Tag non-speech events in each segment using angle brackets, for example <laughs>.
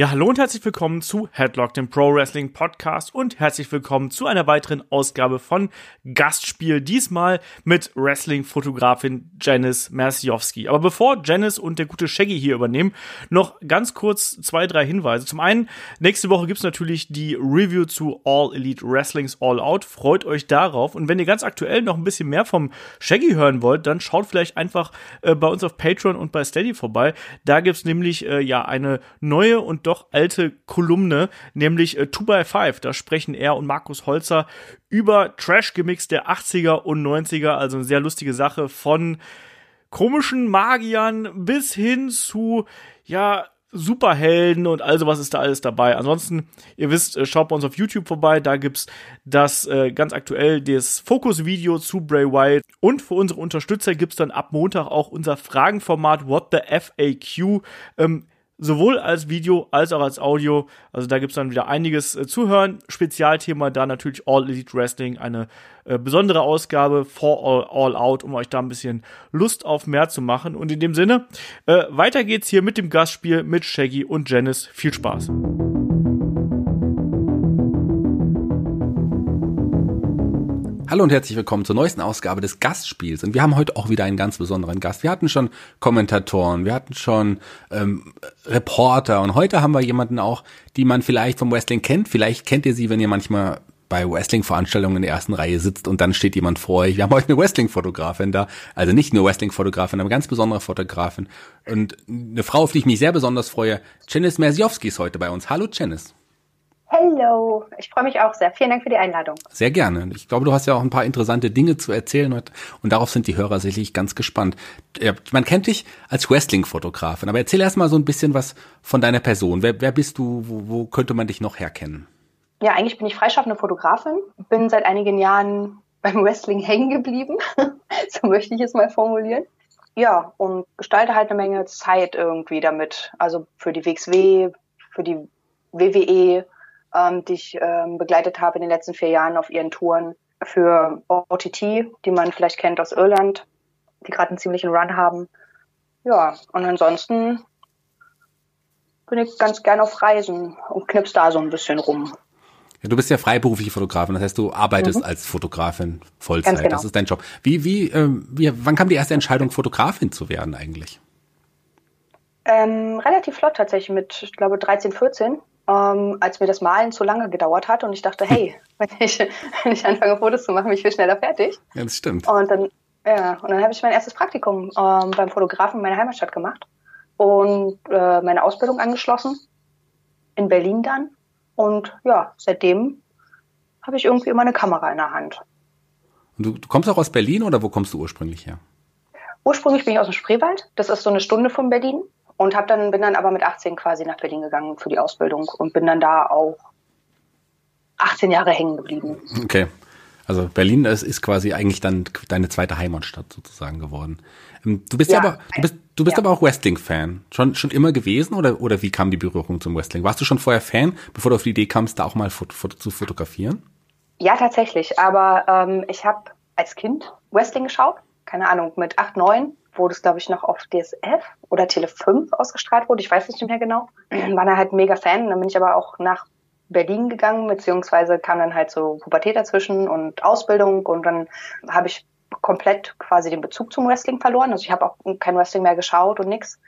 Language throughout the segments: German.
Ja, hallo und herzlich willkommen zu Headlock, dem Pro Wrestling Podcast und herzlich willkommen zu einer weiteren Ausgabe von Gastspiel, diesmal mit Wrestling-Fotografin Janice Merciowski. Aber bevor Janice und der gute Shaggy hier übernehmen, noch ganz kurz zwei, drei Hinweise. Zum einen, nächste Woche gibt's natürlich die Review zu All Elite Wrestlings All Out. Freut euch darauf. Und wenn ihr ganz aktuell noch ein bisschen mehr vom Shaggy hören wollt, dann schaut vielleicht einfach äh, bei uns auf Patreon und bei Steady vorbei. Da gibt's nämlich äh, ja eine neue und doch alte Kolumne, nämlich äh, 2x5. Da sprechen er und Markus Holzer über Trash-Gimmicks der 80er und 90er. Also eine sehr lustige Sache von komischen Magiern bis hin zu, ja, Superhelden und all sowas ist da alles dabei. Ansonsten, ihr wisst, äh, schaut bei uns auf YouTube vorbei, da gibt's das äh, ganz aktuell das Fokus-Video zu Bray Wyatt und für unsere Unterstützer gibt's dann ab Montag auch unser Fragenformat What the FAQ. Ähm, sowohl als Video als auch als Audio. Also da gibt's dann wieder einiges äh, zu hören. Spezialthema da natürlich All Elite Wrestling, eine äh, besondere Ausgabe for all, all, Out, um euch da ein bisschen Lust auf mehr zu machen. Und in dem Sinne, äh, weiter geht's hier mit dem Gastspiel mit Shaggy und Janice. Viel Spaß. Hallo und herzlich willkommen zur neuesten Ausgabe des Gastspiels. Und wir haben heute auch wieder einen ganz besonderen Gast. Wir hatten schon Kommentatoren, wir hatten schon ähm, Reporter und heute haben wir jemanden auch, die man vielleicht vom Wrestling kennt. Vielleicht kennt ihr sie, wenn ihr manchmal bei Wrestling-Veranstaltungen in der ersten Reihe sitzt und dann steht jemand vor euch. Wir haben heute eine Wrestling-Fotografin da, also nicht nur Wrestling-Fotografin, aber ganz besondere Fotografin. Und eine Frau, auf die ich mich sehr besonders freue, Janice Merziowski ist heute bei uns. Hallo Janice. Hallo, ich freue mich auch sehr. Vielen Dank für die Einladung. Sehr gerne. Ich glaube, du hast ja auch ein paar interessante Dinge zu erzählen und darauf sind die Hörer sicherlich ganz gespannt. Man kennt dich als Wrestling-Fotografin, aber erzähl erst mal so ein bisschen was von deiner Person. Wer, wer bist du? Wo, wo könnte man dich noch herkennen? Ja, eigentlich bin ich freischaffende Fotografin, bin seit einigen Jahren beim Wrestling hängen geblieben, <laughs> so möchte ich es mal formulieren. Ja, und gestalte halt eine Menge Zeit irgendwie damit. Also für die WXW, für die WWE, ähm, die ich ähm, begleitet habe in den letzten vier Jahren auf ihren Touren für OTT, die man vielleicht kennt aus Irland, die gerade einen ziemlichen Run haben. Ja, und ansonsten bin ich ganz gern auf Reisen und knips da so ein bisschen rum. Ja, du bist ja freiberufliche Fotografin, das heißt, du arbeitest mhm. als Fotografin Vollzeit. Genau. Das ist dein Job. Wie, wie, ähm, wie, wann kam die erste Entscheidung, Fotografin zu werden eigentlich? Ähm, relativ flott tatsächlich mit, ich glaube, 13, 14 ähm, als mir das Malen zu lange gedauert hat und ich dachte, hey, <laughs> wenn ich, wenn ich anfange Fotos zu machen, bin ich viel schneller fertig. Ja, das stimmt. Und dann, ja, und dann habe ich mein erstes Praktikum ähm, beim Fotografen in meiner Heimatstadt gemacht und äh, meine Ausbildung angeschlossen in Berlin dann. Und ja, seitdem habe ich irgendwie immer eine Kamera in der Hand. Und du, du kommst auch aus Berlin oder wo kommst du ursprünglich her? Ursprünglich bin ich aus dem Spreewald. Das ist so eine Stunde von Berlin. Und hab dann, bin dann aber mit 18 quasi nach Berlin gegangen für die Ausbildung und bin dann da auch 18 Jahre hängen geblieben. Okay. Also Berlin ist, ist quasi eigentlich dann deine zweite Heimatstadt sozusagen geworden. Ähm, du bist ja, aber, du bist, du bist ja. aber auch Wrestling-Fan. Schon, schon immer gewesen oder, oder wie kam die Berührung zum Wrestling? Warst du schon vorher Fan, bevor du auf die Idee kamst, da auch mal zu fotografieren? Ja, tatsächlich. Aber ähm, ich habe als Kind Wrestling geschaut. Keine Ahnung, mit acht, neun wo das, glaube ich, noch auf DSF oder Tele 5 ausgestrahlt wurde. Ich weiß nicht mehr genau. War da halt mega Fan. Dann bin ich aber auch nach Berlin gegangen, beziehungsweise kam dann halt so Pubertät dazwischen und Ausbildung und dann habe ich komplett quasi den Bezug zum Wrestling verloren. Also ich habe auch kein Wrestling mehr geschaut und nix.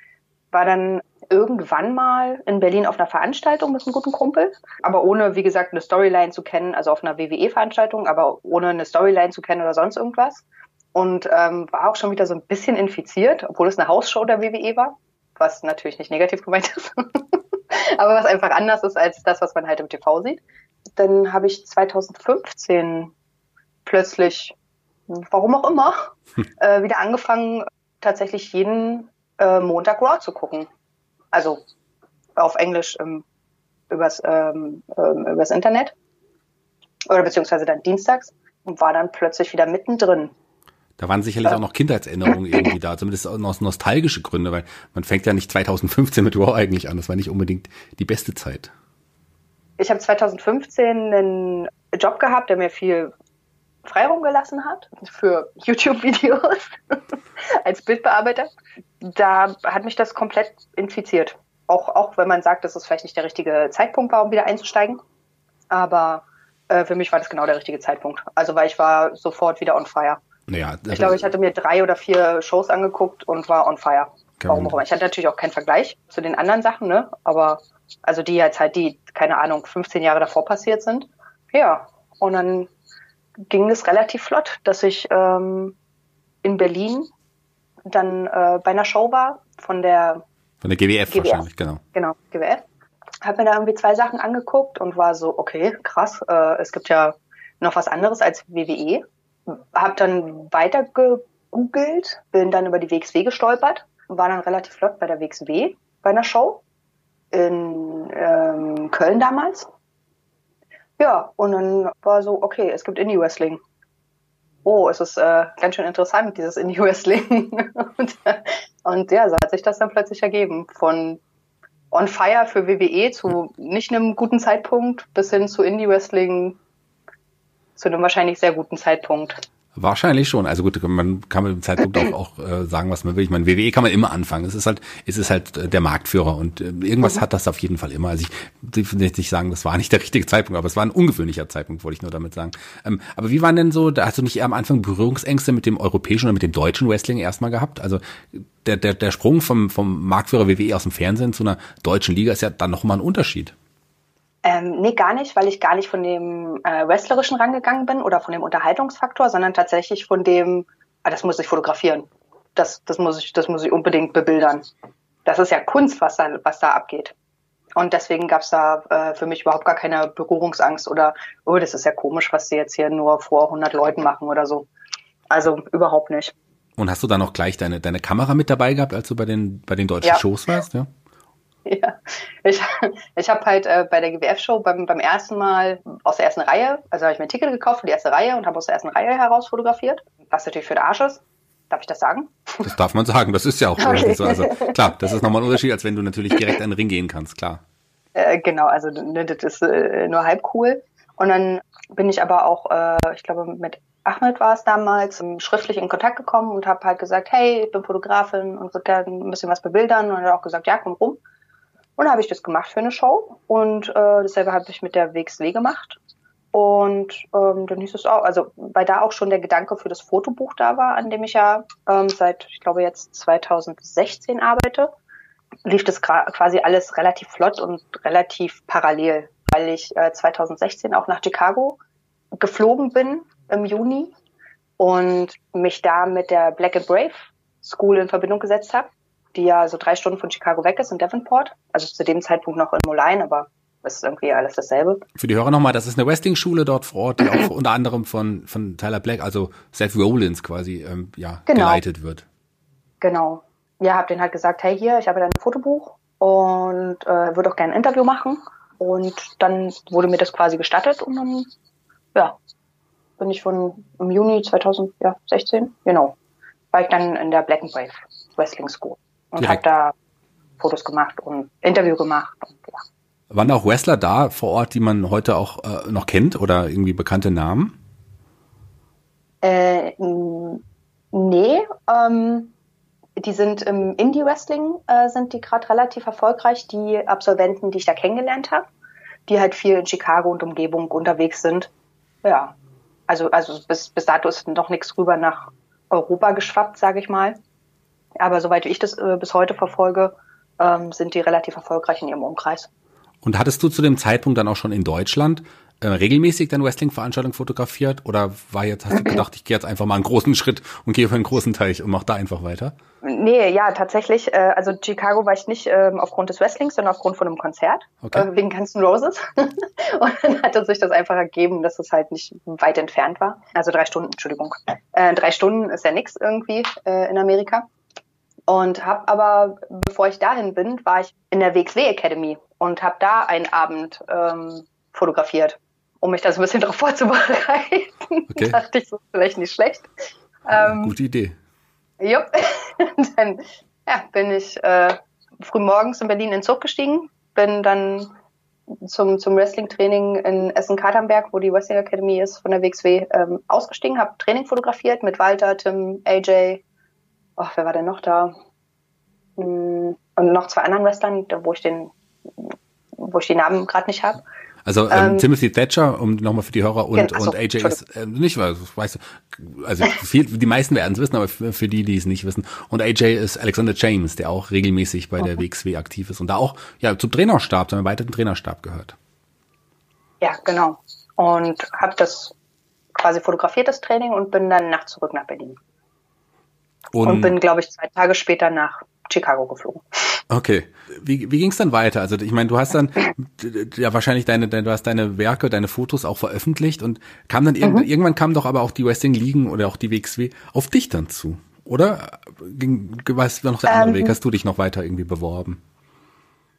War dann irgendwann mal in Berlin auf einer Veranstaltung mit einem guten Kumpel, aber ohne, wie gesagt, eine Storyline zu kennen, also auf einer WWE-Veranstaltung, aber ohne eine Storyline zu kennen oder sonst irgendwas und ähm, war auch schon wieder so ein bisschen infiziert, obwohl es eine Hausshow der WWE war, was natürlich nicht negativ gemeint ist, <laughs> aber was einfach anders ist als das, was man halt im TV sieht. Dann habe ich 2015 plötzlich, warum auch immer, äh, wieder angefangen, tatsächlich jeden äh, Montag Raw zu gucken. Also auf Englisch ähm, übers, ähm, ähm, übers Internet oder beziehungsweise dann dienstags und war dann plötzlich wieder mittendrin da waren sicherlich auch noch Kindheitserinnerungen irgendwie da, zumindest aus nostalgische Gründe, weil man fängt ja nicht 2015 mit Raw eigentlich an. Das war nicht unbedingt die beste Zeit. Ich habe 2015 einen Job gehabt, der mir viel Freiraum gelassen hat für <laughs> YouTube-Videos <laughs> als Bildbearbeiter, da hat mich das komplett infiziert. Auch, auch wenn man sagt, dass es vielleicht nicht der richtige Zeitpunkt war, um wieder einzusteigen. Aber äh, für mich war das genau der richtige Zeitpunkt. Also weil ich war sofort wieder on fire. Ja, ich glaube, ich hatte mir drei oder vier Shows angeguckt und war on fire. Warum auch immer. Ich hatte natürlich auch keinen Vergleich zu den anderen Sachen, ne? Aber also die jetzt halt, die, keine Ahnung, 15 Jahre davor passiert sind. Ja. Und dann ging es relativ flott, dass ich ähm, in Berlin dann äh, bei einer Show war von der von der GWF, GWF. wahrscheinlich, genau. Genau, GWF. Hab mir da irgendwie zwei Sachen angeguckt und war so, okay, krass, äh, es gibt ja noch was anderes als WWE. Hab dann weiter gegoogelt, bin dann über die WXW gestolpert war dann relativ flott bei der WXW bei einer Show in ähm, Köln damals. Ja, und dann war so, okay, es gibt Indie-Wrestling. Oh, es ist äh, ganz schön interessant, dieses Indie-Wrestling. <laughs> und, und ja, so hat sich das dann plötzlich ergeben. Von On Fire für WWE zu nicht einem guten Zeitpunkt bis hin zu Indie-Wrestling zu einem wahrscheinlich sehr guten Zeitpunkt. Wahrscheinlich schon. Also gut, man kann mit dem Zeitpunkt auch, <clears throat> auch äh, sagen, was man will. Ich meine, WWE kann man immer anfangen. Es ist halt, es ist halt äh, der Marktführer und äh, irgendwas mhm. hat das auf jeden Fall immer. Also ich will nicht sagen, das war nicht der richtige Zeitpunkt, aber es war ein ungewöhnlicher Zeitpunkt, wollte ich nur damit sagen. Ähm, aber wie waren denn so, da hast du nicht eher am Anfang Berührungsängste mit dem europäischen oder mit dem deutschen Wrestling erstmal gehabt? Also der, der, der Sprung vom, vom Marktführer WWE aus dem Fernsehen zu einer deutschen Liga ist ja dann nochmal ein Unterschied. Ähm, nee, gar nicht, weil ich gar nicht von dem äh, Wrestlerischen rangegangen bin oder von dem Unterhaltungsfaktor, sondern tatsächlich von dem, ah, das muss ich fotografieren. Das, das, muss ich, das muss ich unbedingt bebildern. Das ist ja Kunst, was da, was da abgeht. Und deswegen gab's da äh, für mich überhaupt gar keine Berührungsangst oder, oh, das ist ja komisch, was sie jetzt hier nur vor 100 Leuten machen oder so. Also überhaupt nicht. Und hast du da noch gleich deine, deine Kamera mit dabei gehabt, als du bei den, bei den deutschen ja. Shows warst? Ja. <laughs> Ja, ich, ich habe halt äh, bei der GWF-Show beim, beim ersten Mal aus der ersten Reihe, also habe ich mir ein Ticket gekauft für die erste Reihe und habe aus der ersten Reihe heraus fotografiert, was natürlich für den Arsch ist. Darf ich das sagen? Das darf man sagen, das ist ja auch <laughs> okay. so. Also klar, das ist nochmal ein Unterschied, als wenn du natürlich direkt an den Ring gehen kannst, klar. Äh, genau, also ne, das ist äh, nur halb cool. Und dann bin ich aber auch, äh, ich glaube, mit Ahmed war es damals, schriftlich in Kontakt gekommen und habe halt gesagt, hey, ich bin Fotografin und würde gerne ein bisschen was bebildern. Und er hat auch gesagt, ja, komm rum. Und da habe ich das gemacht für eine Show. Und äh, dasselbe habe ich mit der WXW gemacht. Und ähm, dann hieß es auch, also weil da auch schon der Gedanke für das Fotobuch da war, an dem ich ja ähm, seit, ich glaube jetzt 2016 arbeite, lief das quasi alles relativ flott und relativ parallel, weil ich äh, 2016 auch nach Chicago geflogen bin im Juni und mich da mit der Black and Brave School in Verbindung gesetzt habe die ja so drei Stunden von Chicago weg ist in Devonport. Also zu dem Zeitpunkt noch in Moline, aber es ist irgendwie alles dasselbe. Für die Hörer nochmal, das ist eine Wrestling-Schule dort vor Ort, die auch <clears throat> unter anderem von, von Tyler Black, also Seth Rollins quasi, ähm, ja, genau. geleitet wird. Genau. Ja, hab denen halt gesagt, hey hier, ich habe da ein Fotobuch und äh, würde auch gerne ein Interview machen. Und dann wurde mir das quasi gestattet und dann, ja, bin ich von im Juni 2016, genau, war ich dann in der Black and Brave Wrestling School und habe da Fotos gemacht und Interview gemacht. Und, ja. Waren auch Wrestler da vor Ort, die man heute auch äh, noch kennt oder irgendwie bekannte Namen? Äh, nee, ähm, die sind im Indie-Wrestling, äh, sind die gerade relativ erfolgreich, die Absolventen, die ich da kennengelernt habe, die halt viel in Chicago und Umgebung unterwegs sind. Ja, also, also bis, bis dato ist noch nichts rüber nach Europa geschwappt, sage ich mal. Aber soweit ich das äh, bis heute verfolge, ähm, sind die relativ erfolgreich in ihrem Umkreis. Und hattest du zu dem Zeitpunkt dann auch schon in Deutschland äh, regelmäßig deine Wrestling-Veranstaltung fotografiert? Oder war jetzt, hast du gedacht, ich gehe jetzt einfach mal einen großen Schritt und gehe auf einen großen Teich und mach da einfach weiter? Nee, ja, tatsächlich. Äh, also Chicago war ich nicht ähm, aufgrund des Wrestlings, sondern aufgrund von einem Konzert. Okay. Äh, wegen Guns N' Roses. <laughs> und dann hatte sich das einfach ergeben, dass es halt nicht weit entfernt war. Also drei Stunden, Entschuldigung. Äh, drei Stunden ist ja nix irgendwie äh, in Amerika. Und habe aber, bevor ich dahin bin, war ich in der WXW Academy und habe da einen Abend ähm, fotografiert, um mich da so ein bisschen <laughs> darauf vorzubereiten. <laughs> Okay. Dachte ich, so vielleicht nicht schlecht. Ähm, Gute Idee. Jupp. <laughs> dann ja, bin ich äh, früh morgens in Berlin in den Zug gestiegen, bin dann zum, zum Wrestling-Training in Essen-Katernberg, wo die Wrestling Academy ist, von der WXW, ähm, ausgestiegen, habe Training fotografiert mit Walter, Tim, AJ, oh, wer war denn noch da? Hm, und noch zwei anderen Wrestlern, wo ich den, wo ich die Namen gerade nicht habe. Also ähm, ähm, Timothy Thatcher, um nochmal für die Hörer und, genau, und AJ ist äh, nicht, weil weißt du, also viel, die meisten werden es wissen, aber für, für, die, die es nicht wissen. Und AJ ist Alexander James, der auch regelmäßig bei der WXW aktiv ist und da auch ja zum Trainerstab, zum erweiterten Trainerstab gehört. Ja, genau. Und habe das quasi fotografiert, das Training, und bin dann nachts zurück nach Berlin. Und, und bin, glaube ich, zwei Tage später nach Chicago geflogen. Okay. Wie, wie ging es dann weiter? Also ich meine, du hast dann ja wahrscheinlich deine, deine, du hast deine Werke, deine Fotos auch veröffentlicht und kam dann mhm. irgendwann kam doch aber auch die Wrestling Ligen oder auch die WXW auf dich dann zu, oder? Ging, war noch der andere ähm, Weg? Hast du dich noch weiter irgendwie beworben?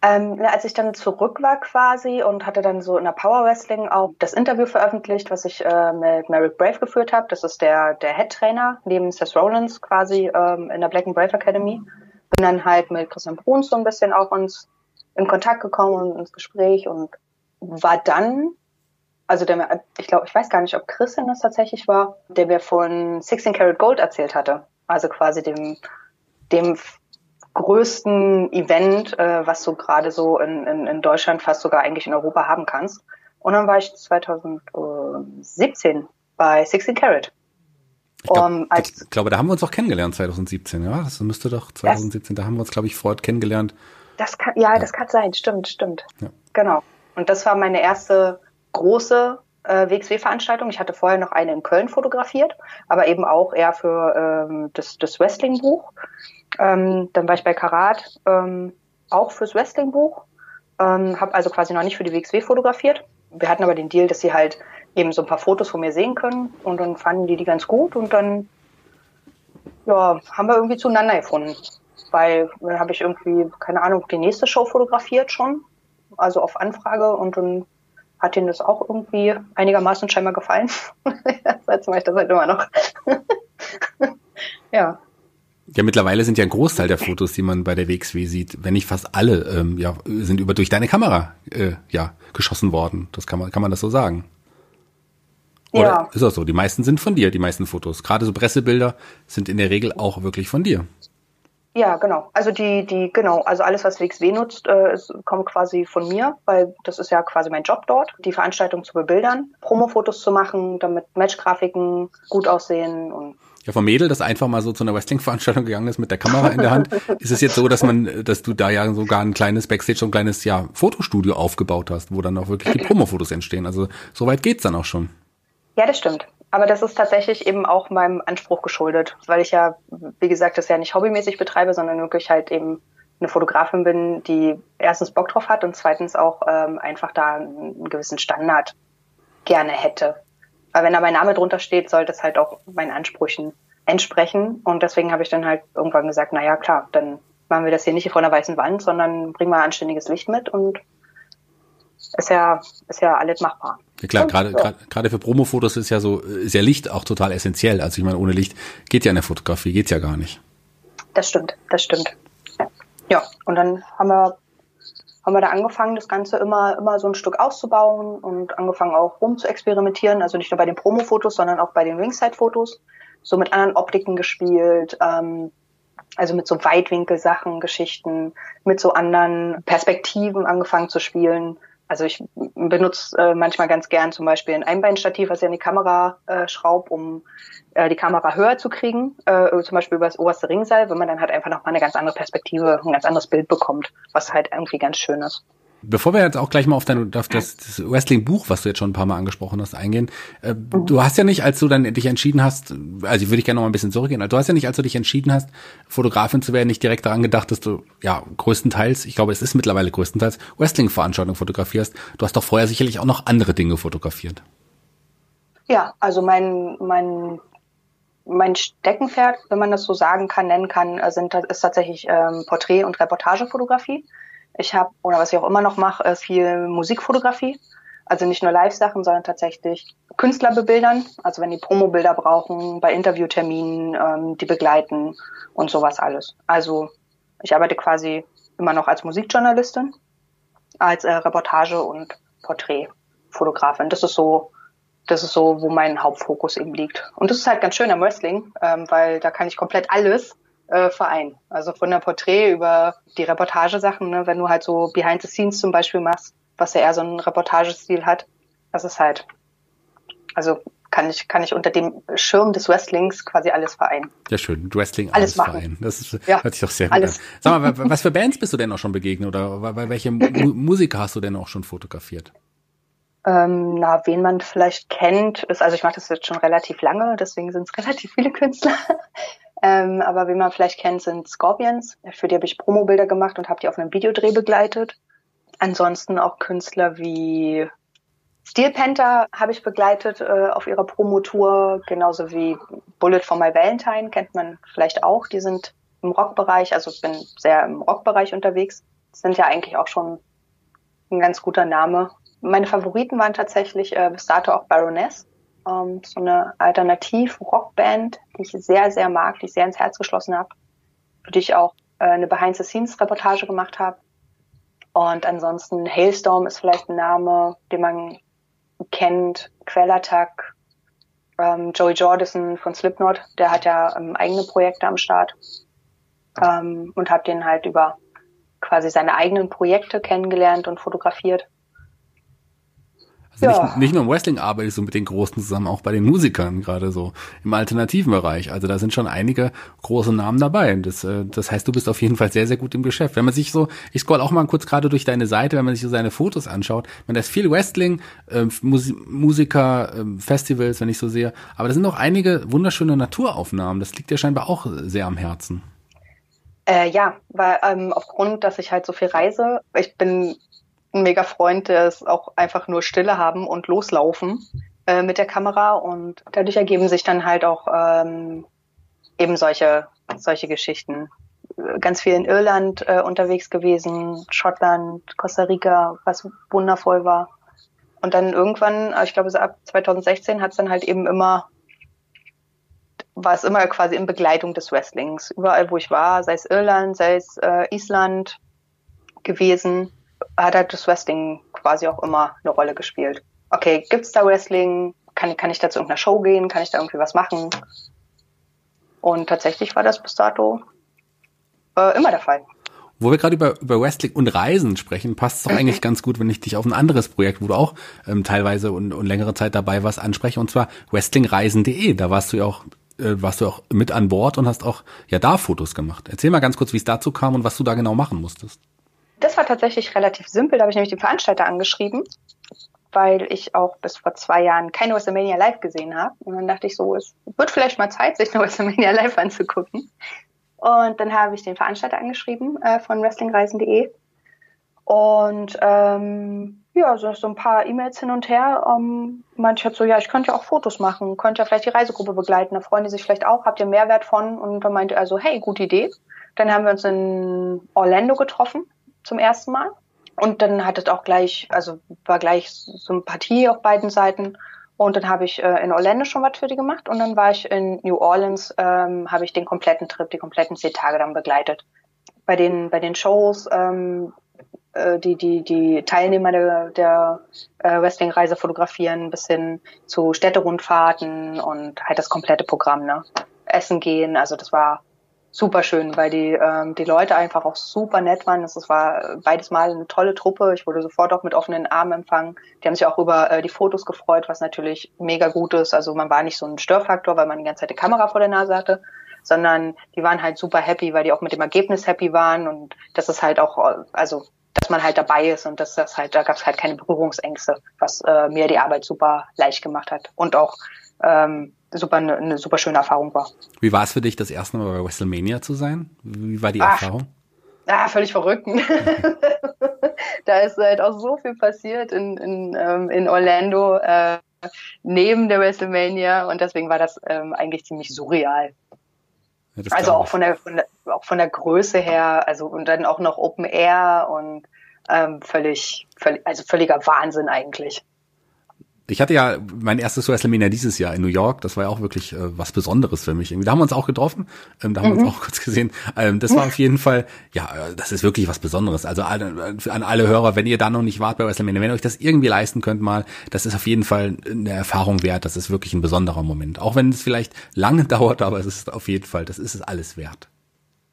Ähm, als ich dann zurück war quasi und hatte dann so in der Power Wrestling auch das Interview veröffentlicht, was ich äh, mit Merrick Brave geführt habe. Das ist der, der Head Trainer neben Seth Rollins quasi ähm, in der Black and Brave Academy. Bin dann halt mit Christian Bruns so ein bisschen auch uns in Kontakt gekommen und ins Gespräch und war dann, also der, ich glaube, ich weiß gar nicht, ob Christian das tatsächlich war, der mir von 16 Karat Gold erzählt hatte. Also quasi dem, dem größten Event, äh, was du gerade so in, in, in Deutschland, fast sogar eigentlich in Europa haben kannst. Und dann war ich 2017 bei 16 Carat. Ich, glaub, um, ich glaube, da haben wir uns auch kennengelernt 2017, ja? Das müsste doch 2017, das, da haben wir uns, glaube ich, vor Ort kennengelernt. Das kann, ja, ja, das kann sein, stimmt, stimmt. Ja. Genau. Und das war meine erste große äh, WXW-Veranstaltung. Ich hatte vorher noch eine in Köln fotografiert, aber eben auch eher für ähm, das, das Wrestling-Buch. Ähm, dann war ich bei Karat, ähm, auch fürs Wrestling-Buch. Ähm, habe also quasi noch nicht für die WXW fotografiert. Wir hatten aber den Deal, dass sie halt eben so ein paar Fotos von mir sehen können und dann fanden die die ganz gut und dann ja, haben wir irgendwie zueinander gefunden. Weil dann habe ich irgendwie, keine Ahnung, die nächste Show fotografiert schon, also auf Anfrage und dann hat ihnen das auch irgendwie einigermaßen scheinbar gefallen. <laughs> Jetzt mache ich das halt immer noch. <laughs> ja. Ja, mittlerweile sind ja ein Großteil der Fotos, die man bei der WXW sieht, wenn nicht fast alle, ähm, ja, sind über durch deine Kamera äh, ja geschossen worden. Das kann man, kann man das so sagen? Oder ja. ist das so? Die meisten sind von dir, die meisten Fotos. Gerade so Pressebilder sind in der Regel auch wirklich von dir. Ja, genau. Also die, die, genau, also alles, was WXW nutzt, äh, kommt quasi von mir, weil das ist ja quasi mein Job dort, die Veranstaltung zu bebildern, Promo-Fotos zu machen, damit Matchgrafiken gut aussehen und ja, vom Mädel, das einfach mal so zu einer Wrestling-Veranstaltung gegangen ist mit der Kamera in der Hand, ist es jetzt so, dass man, dass du da ja sogar ein kleines Backstage, so ein kleines, ja, Fotostudio aufgebaut hast, wo dann auch wirklich die Promo-Fotos entstehen. Also so weit geht's dann auch schon. Ja, das stimmt. Aber das ist tatsächlich eben auch meinem Anspruch geschuldet, weil ich ja, wie gesagt, das ja nicht hobbymäßig betreibe, sondern wirklich halt eben eine Fotografin bin, die erstens Bock drauf hat und zweitens auch ähm, einfach da einen gewissen Standard gerne hätte. Weil wenn da mein Name drunter steht, sollte es halt auch meinen Ansprüchen entsprechen. Und deswegen habe ich dann halt irgendwann gesagt, na ja, klar, dann machen wir das hier nicht vor einer weißen Wand, sondern bringen wir anständiges Licht mit und ist ja, ist ja alles machbar. Ja klar, gerade so. gerade für Promo-Fotos ist ja so, ist ja Licht auch total essentiell. Also ich meine, ohne Licht geht ja in der Fotografie, geht's ja gar nicht. Das stimmt, das stimmt. Ja, und dann haben wir, haben wir da angefangen, das Ganze immer, immer so ein Stück auszubauen und angefangen auch rum zu experimentieren. Also nicht nur bei den Promo-Fotos, sondern auch bei den Ringside-Fotos. So mit anderen Optiken gespielt, ähm, also mit so Weitwinkelsachen, Geschichten, mit so anderen Perspektiven angefangen zu spielen. Also ich benutze äh, manchmal ganz gern zum Beispiel ein Einbeinstativ, was ich an die Kamera äh, schraube, um äh, die Kamera höher zu kriegen, äh, zum Beispiel über das oberste Ringseil, wenn man dann halt einfach nochmal eine ganz andere Perspektive, ein ganz anderes Bild bekommt, was halt irgendwie ganz schön ist. Bevor wir jetzt auch gleich mal auf, dein, auf das, das Wrestling-Buch, was du jetzt schon ein paar Mal angesprochen hast, eingehen. Äh, mhm. Du hast ja nicht, als du dann dich entschieden hast, also würde ich gerne noch mal ein bisschen zurückgehen, also du hast ja nicht, als du dich entschieden hast, Fotografin zu werden, nicht direkt daran gedacht, dass du, ja, größtenteils, ich glaube, es ist mittlerweile größtenteils, Wrestling-Veranstaltungen fotografierst. Du hast doch vorher sicherlich auch noch andere Dinge fotografiert. Ja, also mein, mein mein Steckenpferd, wenn man das so sagen kann, nennen kann, sind, ist tatsächlich ähm, Porträt- und Reportagefotografie. Ich habe, oder was ich auch immer noch mache, ist viel Musikfotografie. Also nicht nur Live-Sachen, sondern tatsächlich Künstler bebildern. Also wenn die Promobilder brauchen, bei Interviewterminen, ähm, die begleiten und sowas alles. Also ich arbeite quasi immer noch als Musikjournalistin. als äh, Reportage und Porträtfotografin. Das ist so, das ist so, wo mein Hauptfokus eben liegt. Und das ist halt ganz schön am Wrestling, ähm, weil da kann ich komplett alles äh, vereinen. Also von der Porträt über die Reportagesachen, ne, wenn du halt so Behind the Scenes zum Beispiel machst, was ja eher so einen Reportagestil hat, das ist halt, also kann ich, kann ich unter dem Schirm des Wrestlings quasi alles vereinen. Ja, schön. Wrestling alles, alles vereinen. Das ist, ja, hört sich doch sehr gut alles. an. Sag mal, was für Bands bist du denn auch schon begegnet oder bei welche <laughs> Musiker hast du denn auch schon fotografiert? Ähm, na, wen man vielleicht kennt, ist, also ich mache das jetzt schon relativ lange, deswegen sind es <laughs> relativ viele Künstler. Ähm, aber wen man vielleicht kennt, sind Scorpions. Für die habe ich Promobilder gemacht und habe die auf einem Videodreh begleitet. Ansonsten auch Künstler wie Steel Panther habe ich begleitet äh, auf ihrer Promotour, genauso wie Bullet for My Valentine kennt man vielleicht auch. Die sind im Rockbereich, also ich bin sehr im Rockbereich unterwegs. Sind ja eigentlich auch schon ein ganz guter Name. Meine Favoriten waren tatsächlich äh, bis dato auch Baroness, ähm, so eine Alternativ-Rockband, die ich sehr, sehr mag, die ich sehr ins Herz geschlossen habe, für die ich auch äh, eine Behind-the-Scenes-Reportage gemacht habe. Und ansonsten Hailstorm ist vielleicht ein Name, den man kennt, Quellattack, ähm, Joey Jordison von Slipknot, der hat ja ähm, eigene Projekte am Start ähm, und hat den halt über quasi seine eigenen Projekte kennengelernt und fotografiert. Also ja. nicht, nicht nur im Wrestling arbeite ich so mit den Großen zusammen, auch bei den Musikern, gerade so im alternativen Bereich. Also da sind schon einige große Namen dabei. Das, äh, das heißt, du bist auf jeden Fall sehr, sehr gut im Geschäft. Wenn man sich so, ich scroll auch mal kurz gerade durch deine Seite, wenn man sich so seine Fotos anschaut, man da ist viel Wrestling, äh, Musi Musiker, äh, Festivals, wenn ich so sehe, aber da sind auch einige wunderschöne Naturaufnahmen. Das liegt dir scheinbar auch sehr am Herzen. Äh, ja, weil ähm, aufgrund, dass ich halt so viel reise, ich bin ein mega Freund, der ist auch einfach nur Stille haben und loslaufen äh, mit der Kamera und dadurch ergeben sich dann halt auch ähm, eben solche solche Geschichten. Ganz viel in Irland äh, unterwegs gewesen, Schottland, Costa Rica, was wundervoll war. Und dann irgendwann, äh, ich glaube so ab 2016 hat es dann halt eben immer war es immer quasi in Begleitung des Wrestlings. Überall, wo ich war, sei es Irland, sei es äh, Island gewesen, hat halt das Wrestling quasi auch immer eine Rolle gespielt. Okay, gibt's da Wrestling? Kann, kann ich da zu irgendeiner Show gehen? Kann ich da irgendwie was machen? Und tatsächlich war das bis dato äh, immer der Fall. Wo wir gerade über, über Wrestling und Reisen sprechen, passt es doch eigentlich <clears throat> ganz gut, wenn ich dich auf ein anderes Projekt, wo du auch ähm, teilweise und, und längere Zeit dabei warst, anspreche, und zwar wrestlingreisen.de. Da warst du ja auch äh, warst du auch mit an Bord und hast auch ja da Fotos gemacht. Erzähl mal ganz kurz, wie es dazu kam und was du da genau machen musstest. Das war tatsächlich relativ simpel. Da habe ich nämlich den Veranstalter angeschrieben, weil ich auch bis vor zwei Jahren keine WrestleMania Live gesehen habe. Und dann dachte ich so, es wird vielleicht mal Zeit, sich eine <laughs> WrestleMania Live anzugucken. Und dann habe ich den Veranstalter angeschrieben äh, von wrestlingreisen.de. Und ähm, ja, so, so ein paar E-Mails hin und her. Ähm, ich halt so, ja, ich könnte ja auch Fotos machen, könnte ja vielleicht die Reisegruppe begleiten, da freuen die sich vielleicht auch, habt ihr Mehrwert von? Und dann meinte er so, hey, gute Idee. Dann haben wir uns in Orlando getroffen zum ersten Mal. Und dann hat es auch gleich, also war gleich Sympathie auf beiden Seiten. Und dann habe ich äh, in Orlando schon was für die gemacht und dann war ich in New Orleans, ähm, habe ich den kompletten Trip, die kompletten zehn Tage dann begleitet. Bei den, bei den Shows, ähm, äh, die, die, die Teilnehmer der, der äh, Wrestling-Reise fotografieren, bis hin zu Städterundfahrten und halt das komplette Programm, ne? Essen gehen, also das war super schön, weil die, ähm, die Leute einfach auch super nett waren. Es war beides Mal eine tolle Truppe. Ich wurde sofort auch mit offenen Armen empfangen. Die haben sich auch über äh, die Fotos gefreut, was natürlich mega gut ist. Also man war nicht so ein Störfaktor, weil man die ganze Zeit die Kamera vor der Nase hatte, sondern die waren halt super happy, weil die auch mit dem Ergebnis happy waren und das ist halt auch, also dass man halt dabei ist und dass das halt, da gab es halt keine Berührungsängste, was äh, mir die Arbeit super leicht gemacht hat. Und auch ähm, super eine, eine super schöne Erfahrung war. Wie war es für dich, das erste Mal bei WrestleMania zu sein? Wie war die Ach, Erfahrung? Ja, völlig verrückt. <laughs> <laughs> da ist halt auch so viel passiert in, in, ähm, in Orlando äh, neben der WrestleMania und deswegen war das ähm, eigentlich ziemlich surreal. Ja, also auch von, der, von der auch von der Größe her, also und dann auch noch Open Air und ähm, völlig, völlig, also völliger Wahnsinn eigentlich. Ich hatte ja mein erstes WrestleMania dieses Jahr in New York. Das war ja auch wirklich äh, was Besonderes für mich. Irgendwie. Da haben wir uns auch getroffen. Ähm, da haben wir uns auch <laughs> kurz gesehen. Ähm, das war auf jeden Fall, ja, äh, das ist wirklich was Besonderes. Also alle, äh, an alle Hörer, wenn ihr da noch nicht wart bei WrestleMania, wenn ihr euch das irgendwie leisten könnt mal, das ist auf jeden Fall eine Erfahrung wert. Das ist wirklich ein besonderer Moment. Auch wenn es vielleicht lange <laughs> dauert, aber es ist auf jeden Fall, das ist es alles wert.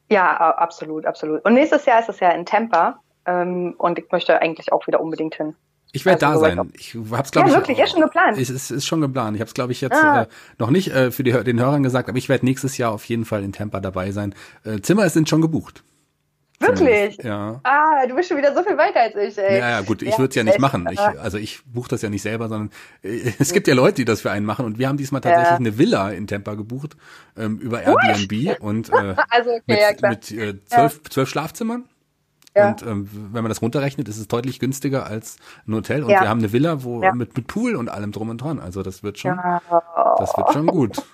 Ja, absolut, absolut. Und nächstes Jahr ist es ja in Tampa. Ähm, und ich möchte eigentlich auch wieder unbedingt hin. Ich werde also, da sein. Ich hab's glaube ja, ich wirklich, ist schon geplant. Ist, ist, ist schon geplant. Ich habe es glaube ich jetzt ah. äh, noch nicht äh, für die, den Hörern gesagt, aber ich werde nächstes Jahr auf jeden Fall in Tampa dabei sein. Äh, Zimmer sind schon gebucht. Wirklich? Ja. Ah, du bist schon wieder so viel weiter als ich, ey. Ja, ja, gut, ich würde es ja nicht machen. Ich, also ich buche das ja nicht selber, sondern äh, <laughs> es gibt ja Leute, die das für einen machen und wir haben diesmal tatsächlich ja. eine Villa in Tampa gebucht ähm, über Airbnb und äh, <laughs> also, okay, mit, ja, mit äh, zwölf, zwölf Schlafzimmern. Ja. Und ähm, wenn man das runterrechnet, ist es deutlich günstiger als ein Hotel. Und ja. wir haben eine Villa, wo ja. mit, mit Pool und allem drum und dran. Also das wird schon, das wird schon gut. <laughs>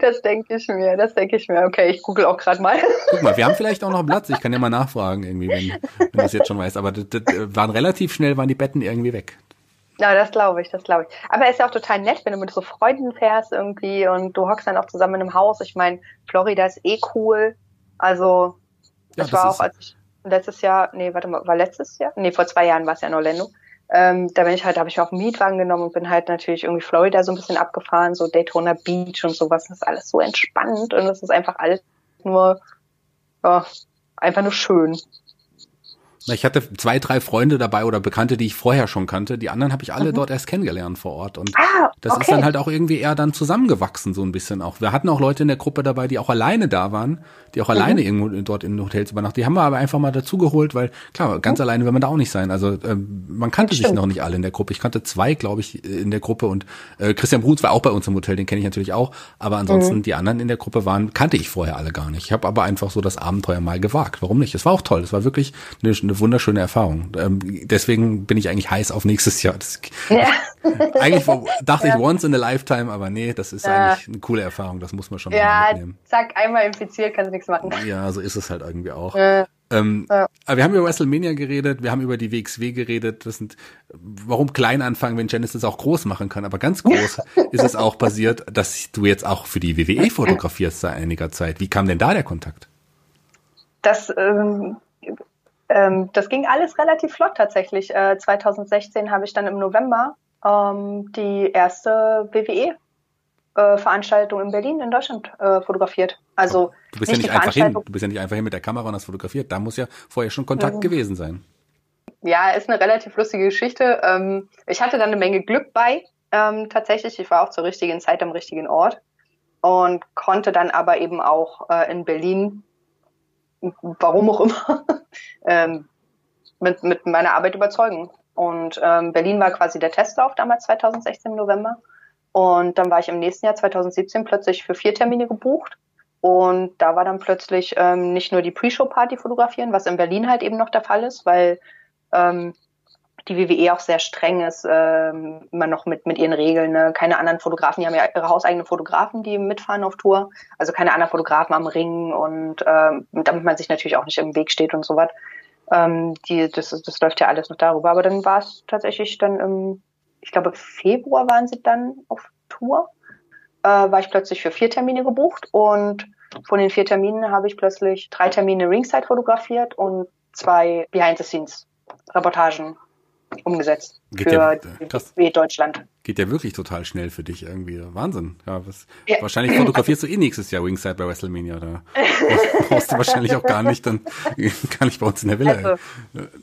Das denke ich mir, das denke ich mir. Okay, ich google auch gerade mal. <laughs> Guck mal, wir haben vielleicht auch noch Platz. Ich kann ja mal nachfragen irgendwie, wenn, wenn du es jetzt schon weißt. Aber das, das waren relativ schnell, waren die Betten irgendwie weg. Ja, das glaube ich, das glaube ich. Aber es ist ja auch total nett, wenn du mit so Freunden fährst irgendwie und du hockst dann auch zusammen in einem Haus. Ich meine, Florida ist eh cool. Also, ja, das, das war auch, als ich letztes Jahr, nee, warte mal, war letztes Jahr? Nee, vor zwei Jahren war es ja in Orlando. Ähm, da bin ich halt, habe ich auch einen Mietwagen genommen und bin halt natürlich irgendwie Florida so ein bisschen abgefahren, so Daytona Beach und sowas. Das ist alles so entspannt und das ist einfach alles nur, ja, einfach nur schön. Ich hatte zwei, drei Freunde dabei oder Bekannte, die ich vorher schon kannte. Die anderen habe ich alle mhm. dort erst kennengelernt vor Ort. Und ah, das okay. ist dann halt auch irgendwie eher dann zusammengewachsen, so ein bisschen auch. Wir hatten auch Leute in der Gruppe dabei, die auch alleine da waren, die auch mhm. alleine irgendwo dort in Hotels übernachtet. Die haben wir aber einfach mal dazugeholt, weil klar, ganz mhm. alleine will man da auch nicht sein. Also ähm, man kannte sich noch nicht alle in der Gruppe. Ich kannte zwei, glaube ich, in der Gruppe und äh, Christian Bruns war auch bei uns im Hotel, den kenne ich natürlich auch. Aber ansonsten mhm. die anderen in der Gruppe waren, kannte ich vorher alle gar nicht. Ich habe aber einfach so das Abenteuer mal gewagt. Warum nicht? Es war auch toll. Es war wirklich eine, eine wunderschöne Erfahrung. Ähm, deswegen bin ich eigentlich heiß auf nächstes Jahr. Das, <laughs> ja. eigentlich dachte ja. ich once in a lifetime, aber nee, das ist ja. eigentlich eine coole Erfahrung. Das muss man schon ja, mitnehmen. Zack, einmal infiziert, kannst du nichts machen. Ja, so ist es halt irgendwie auch. Ähm, ja. Aber wir haben über WrestleMania geredet, wir haben über die WXW geredet. Das sind, warum klein anfangen, wenn Genesis auch groß machen kann. Aber ganz groß <laughs> ist es auch passiert, dass du jetzt auch für die WWE fotografierst seit einiger Zeit. Wie kam denn da der Kontakt? Das ähm, ähm, das ging alles relativ flott tatsächlich. Äh, 2016 habe ich dann im November ähm, die erste WWE äh, Veranstaltung in Berlin in Deutschland äh, fotografiert. Also du bist ja nicht einfach hin, du bist ja nicht einfach hin mit der Kamera und hast fotografiert. Da muss ja vorher schon Kontakt mhm. gewesen sein. Ja, ist eine relativ lustige Geschichte. Ähm, ich hatte dann eine Menge Glück bei. Ähm, tatsächlich, ich war auch zur richtigen Zeit am richtigen Ort und konnte dann aber eben auch äh, in Berlin warum auch immer, <laughs> ähm, mit, mit meiner Arbeit überzeugen. Und ähm, Berlin war quasi der Testlauf damals 2016 im November. Und dann war ich im nächsten Jahr 2017 plötzlich für vier Termine gebucht. Und da war dann plötzlich ähm, nicht nur die Pre-Show-Party fotografieren, was in Berlin halt eben noch der Fall ist, weil ähm, die WWE auch sehr streng ist, ähm, immer noch mit, mit ihren Regeln. Ne? Keine anderen Fotografen, die haben ja ihre hauseigenen Fotografen, die mitfahren auf Tour. Also keine anderen Fotografen am Ring und ähm, damit man sich natürlich auch nicht im Weg steht und so was. Ähm, die, das, das läuft ja alles noch darüber. Aber dann war es tatsächlich dann im, ich glaube, Februar waren sie dann auf Tour. Äh, war ich plötzlich für vier Termine gebucht und von den vier Terminen habe ich plötzlich drei Termine Ringside fotografiert und zwei Behind-the-Scenes-Reportagen umgesetzt Geht für ja, Deutschland. Geht ja wirklich total schnell für dich irgendwie. Wahnsinn. Ja, was, ja. Wahrscheinlich fotografierst du eh nächstes Jahr Wingside bei WrestleMania. Da brauchst du wahrscheinlich auch gar nicht dann <laughs> gar nicht bei uns in der Villa. Also,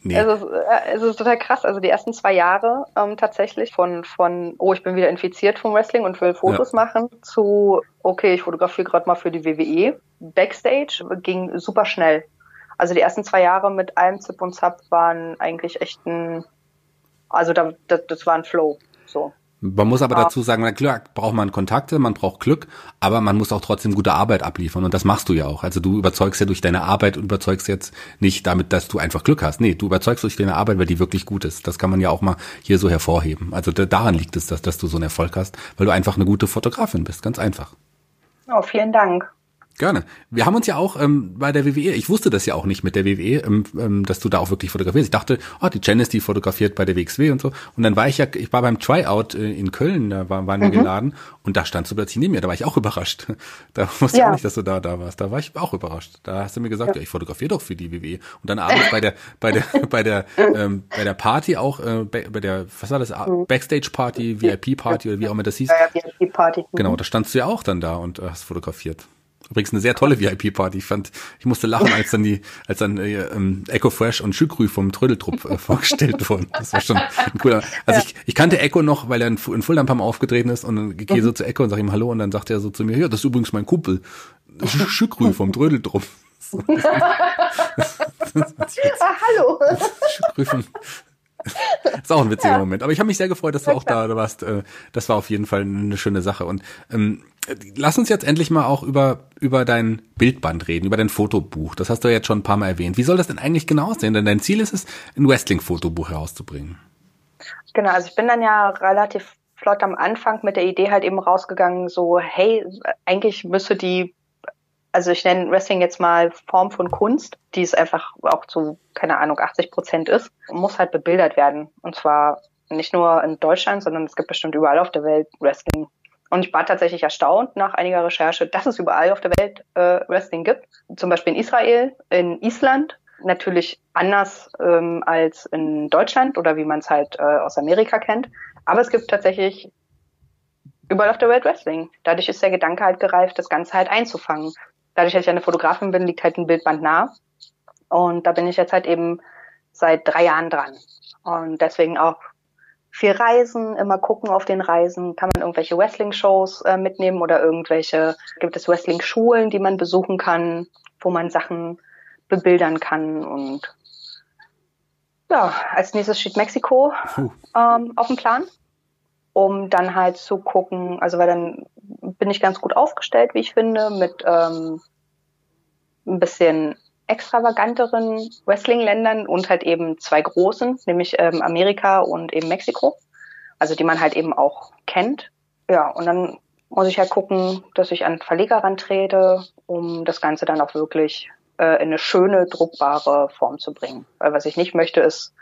nee. es, ist, äh, es ist total krass. Also die ersten zwei Jahre ähm, tatsächlich von, von, oh, ich bin wieder infiziert vom Wrestling und will Fotos ja. machen, zu, okay, ich fotografiere gerade mal für die WWE. Backstage ging super schnell. Also die ersten zwei Jahre mit allem Zip und Zap waren eigentlich echt ein also da, das, das war ein Flow. So. Man muss aber dazu sagen, na klar, braucht man Kontakte, man braucht Glück, aber man muss auch trotzdem gute Arbeit abliefern und das machst du ja auch. Also du überzeugst ja durch deine Arbeit und überzeugst jetzt nicht damit, dass du einfach Glück hast. Nee, du überzeugst durch deine Arbeit, weil die wirklich gut ist. Das kann man ja auch mal hier so hervorheben. Also daran liegt es, dass, dass du so einen Erfolg hast, weil du einfach eine gute Fotografin bist, ganz einfach. Oh, vielen Dank. Gerne. Wir haben uns ja auch ähm, bei der WWE, ich wusste das ja auch nicht mit der WWE, ähm, ähm, dass du da auch wirklich fotografierst. Ich dachte, oh, die Janice, die fotografiert bei der WXW und so. Und dann war ich ja, ich war beim Tryout äh, in Köln, da war, waren wir mhm. geladen und da standst du plötzlich neben mir, da war ich auch <laughs> überrascht. Da wusste ja. ich auch nicht, dass du da da warst. Da war ich auch überrascht. Da hast du mir gesagt, ja, ja ich fotografiere doch für die WWE. Und dann abends bei der, bei der, <laughs> bei der, ähm, bei der Party auch, äh, bei der, was war das, mhm. Backstage Party, VIP Party oder wie auch immer das hieß. Ja, ja, VIP Party. Genau, mhm. da standst du ja auch dann da und äh, hast fotografiert. Übrigens eine sehr tolle VIP-Party. Ich fand, ich musste lachen, als dann die, als dann äh, ähm, Echo Fresh und Schükrü vom Trödeltrupp äh, vorgestellt <laughs> wurden. Das war schon ein cooler. Also ja. ich, ich kannte Echo noch, weil er in, in Fulham paar Mal aufgetreten ist und dann gehe mhm. so zu Echo und sag ihm Hallo und dann sagt er so zu mir, ja, das ist übrigens mein Kumpel. Schükrü vom Trödeltrupp. <laughs> <laughs> ah, hallo. Schükrü vom, <laughs> ist auch ein witziger ja. Moment. Aber ich habe mich sehr gefreut, dass du auch da warst. Äh, das war auf jeden Fall eine schöne Sache. Und ähm, lass uns jetzt endlich mal auch über, über dein Bildband reden, über dein Fotobuch. Das hast du ja jetzt schon ein paar Mal erwähnt. Wie soll das denn eigentlich genau aussehen? Denn dein Ziel ist es, ein Wrestling-Fotobuch herauszubringen. Genau, also ich bin dann ja relativ flott am Anfang mit der Idee halt eben rausgegangen, so, hey, eigentlich müsste die also ich nenne Wrestling jetzt mal Form von Kunst, die es einfach auch zu, keine Ahnung, 80 Prozent ist, muss halt bebildert werden. Und zwar nicht nur in Deutschland, sondern es gibt bestimmt überall auf der Welt Wrestling. Und ich war tatsächlich erstaunt nach einiger Recherche, dass es überall auf der Welt äh, Wrestling gibt. Zum Beispiel in Israel, in Island. Natürlich anders ähm, als in Deutschland oder wie man es halt äh, aus Amerika kennt. Aber es gibt tatsächlich überall auf der Welt Wrestling. Dadurch ist der Gedanke halt gereift, das Ganze halt einzufangen dadurch, dass ich eine Fotografin bin, liegt halt ein Bildband nah. Und da bin ich jetzt halt eben seit drei Jahren dran. Und deswegen auch viel Reisen, immer gucken auf den Reisen. Kann man irgendwelche Wrestling-Shows äh, mitnehmen oder irgendwelche, gibt es Wrestling-Schulen, die man besuchen kann, wo man Sachen bebildern kann und ja, als nächstes steht Mexiko ähm, auf dem Plan, um dann halt zu gucken, also weil dann bin ich ganz gut aufgestellt, wie ich finde, mit ähm, ein bisschen extravaganteren Wrestling-Ländern und halt eben zwei großen, nämlich ähm, Amerika und eben Mexiko. Also die man halt eben auch kennt. Ja, und dann muss ich halt gucken, dass ich an Verleger rantrete, um das Ganze dann auch wirklich äh, in eine schöne, druckbare Form zu bringen. Weil was ich nicht möchte, ist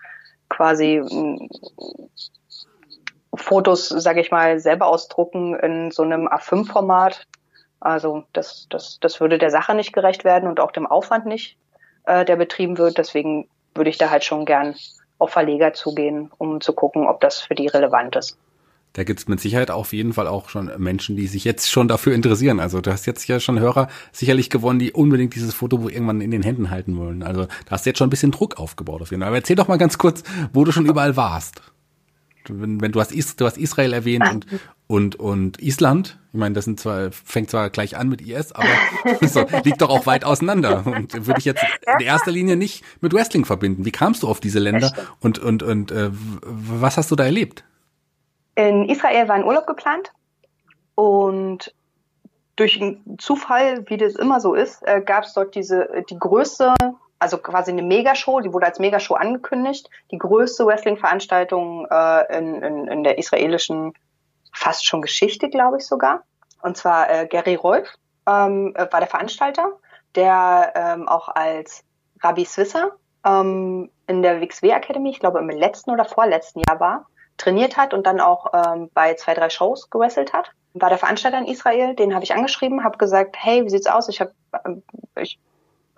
quasi Fotos, sage ich mal, selber ausdrucken in so einem A5-Format. Also das, das, das würde der Sache nicht gerecht werden und auch dem Aufwand nicht, äh, der betrieben wird. Deswegen würde ich da halt schon gern auf Verleger zugehen, um zu gucken, ob das für die relevant ist. Da gibt's mit Sicherheit auf jeden Fall auch schon Menschen, die sich jetzt schon dafür interessieren. Also du hast jetzt ja schon Hörer sicherlich gewonnen, die unbedingt dieses Fotobuch irgendwann in den Händen halten wollen. Also da hast du jetzt schon ein bisschen Druck aufgebaut auf jeden Fall. Aber erzähl doch mal ganz kurz, wo du schon überall warst wenn, wenn du hast Is, du hast Israel erwähnt und und und Island. Ich meine, das sind zwar fängt zwar gleich an mit IS, aber <laughs> so, liegt doch auch weit auseinander und würde ich jetzt in erster Linie nicht mit Wrestling verbinden. Wie kamst du auf diese Länder und und und äh, was hast du da erlebt? In Israel war ein Urlaub geplant und durch einen Zufall, wie das immer so ist, äh, gab es dort diese die größte also quasi eine Megashow, die wurde als Megashow angekündigt, die größte Wrestling-Veranstaltung äh, in, in, in der israelischen fast schon Geschichte, glaube ich sogar. Und zwar äh, Gary Rolf ähm, war der Veranstalter, der ähm, auch als Rabbi Swisser ähm, in der WXW Academy, ich glaube im letzten oder vorletzten Jahr war, trainiert hat und dann auch ähm, bei zwei, drei Shows gewrestelt hat. War der Veranstalter in Israel, den habe ich angeschrieben, habe gesagt, hey, wie sieht's aus? Ich habe ähm, ich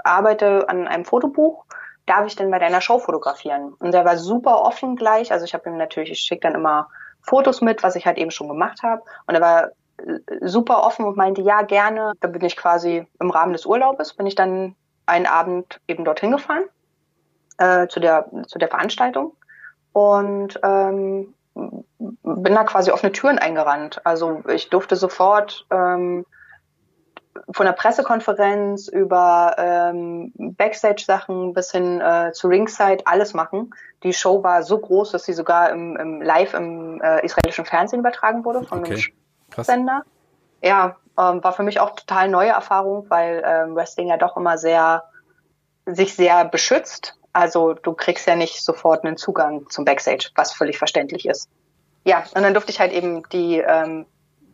arbeite an einem Fotobuch, darf ich denn bei deiner Show fotografieren? Und er war super offen gleich. Also ich habe ihm natürlich, ich schicke dann immer Fotos mit, was ich halt eben schon gemacht habe. Und er war äh, super offen und meinte, ja, gerne. Da bin ich quasi im Rahmen des Urlaubes, bin ich dann einen Abend eben dorthin gefahren, äh, zu, der, zu der Veranstaltung. Und ähm, bin da quasi offene Türen eingerannt. Also ich durfte sofort ähm, von der Pressekonferenz über ähm, Backstage-Sachen bis hin äh, zu Ringside alles machen. Die Show war so groß, dass sie sogar im, im live im äh, israelischen Fernsehen übertragen wurde von okay. einem Sender. Ja, ähm, war für mich auch total neue Erfahrung, weil ähm, Wrestling ja doch immer sehr sich sehr beschützt. Also du kriegst ja nicht sofort einen Zugang zum Backstage, was völlig verständlich ist. Ja, und dann durfte ich halt eben die ähm,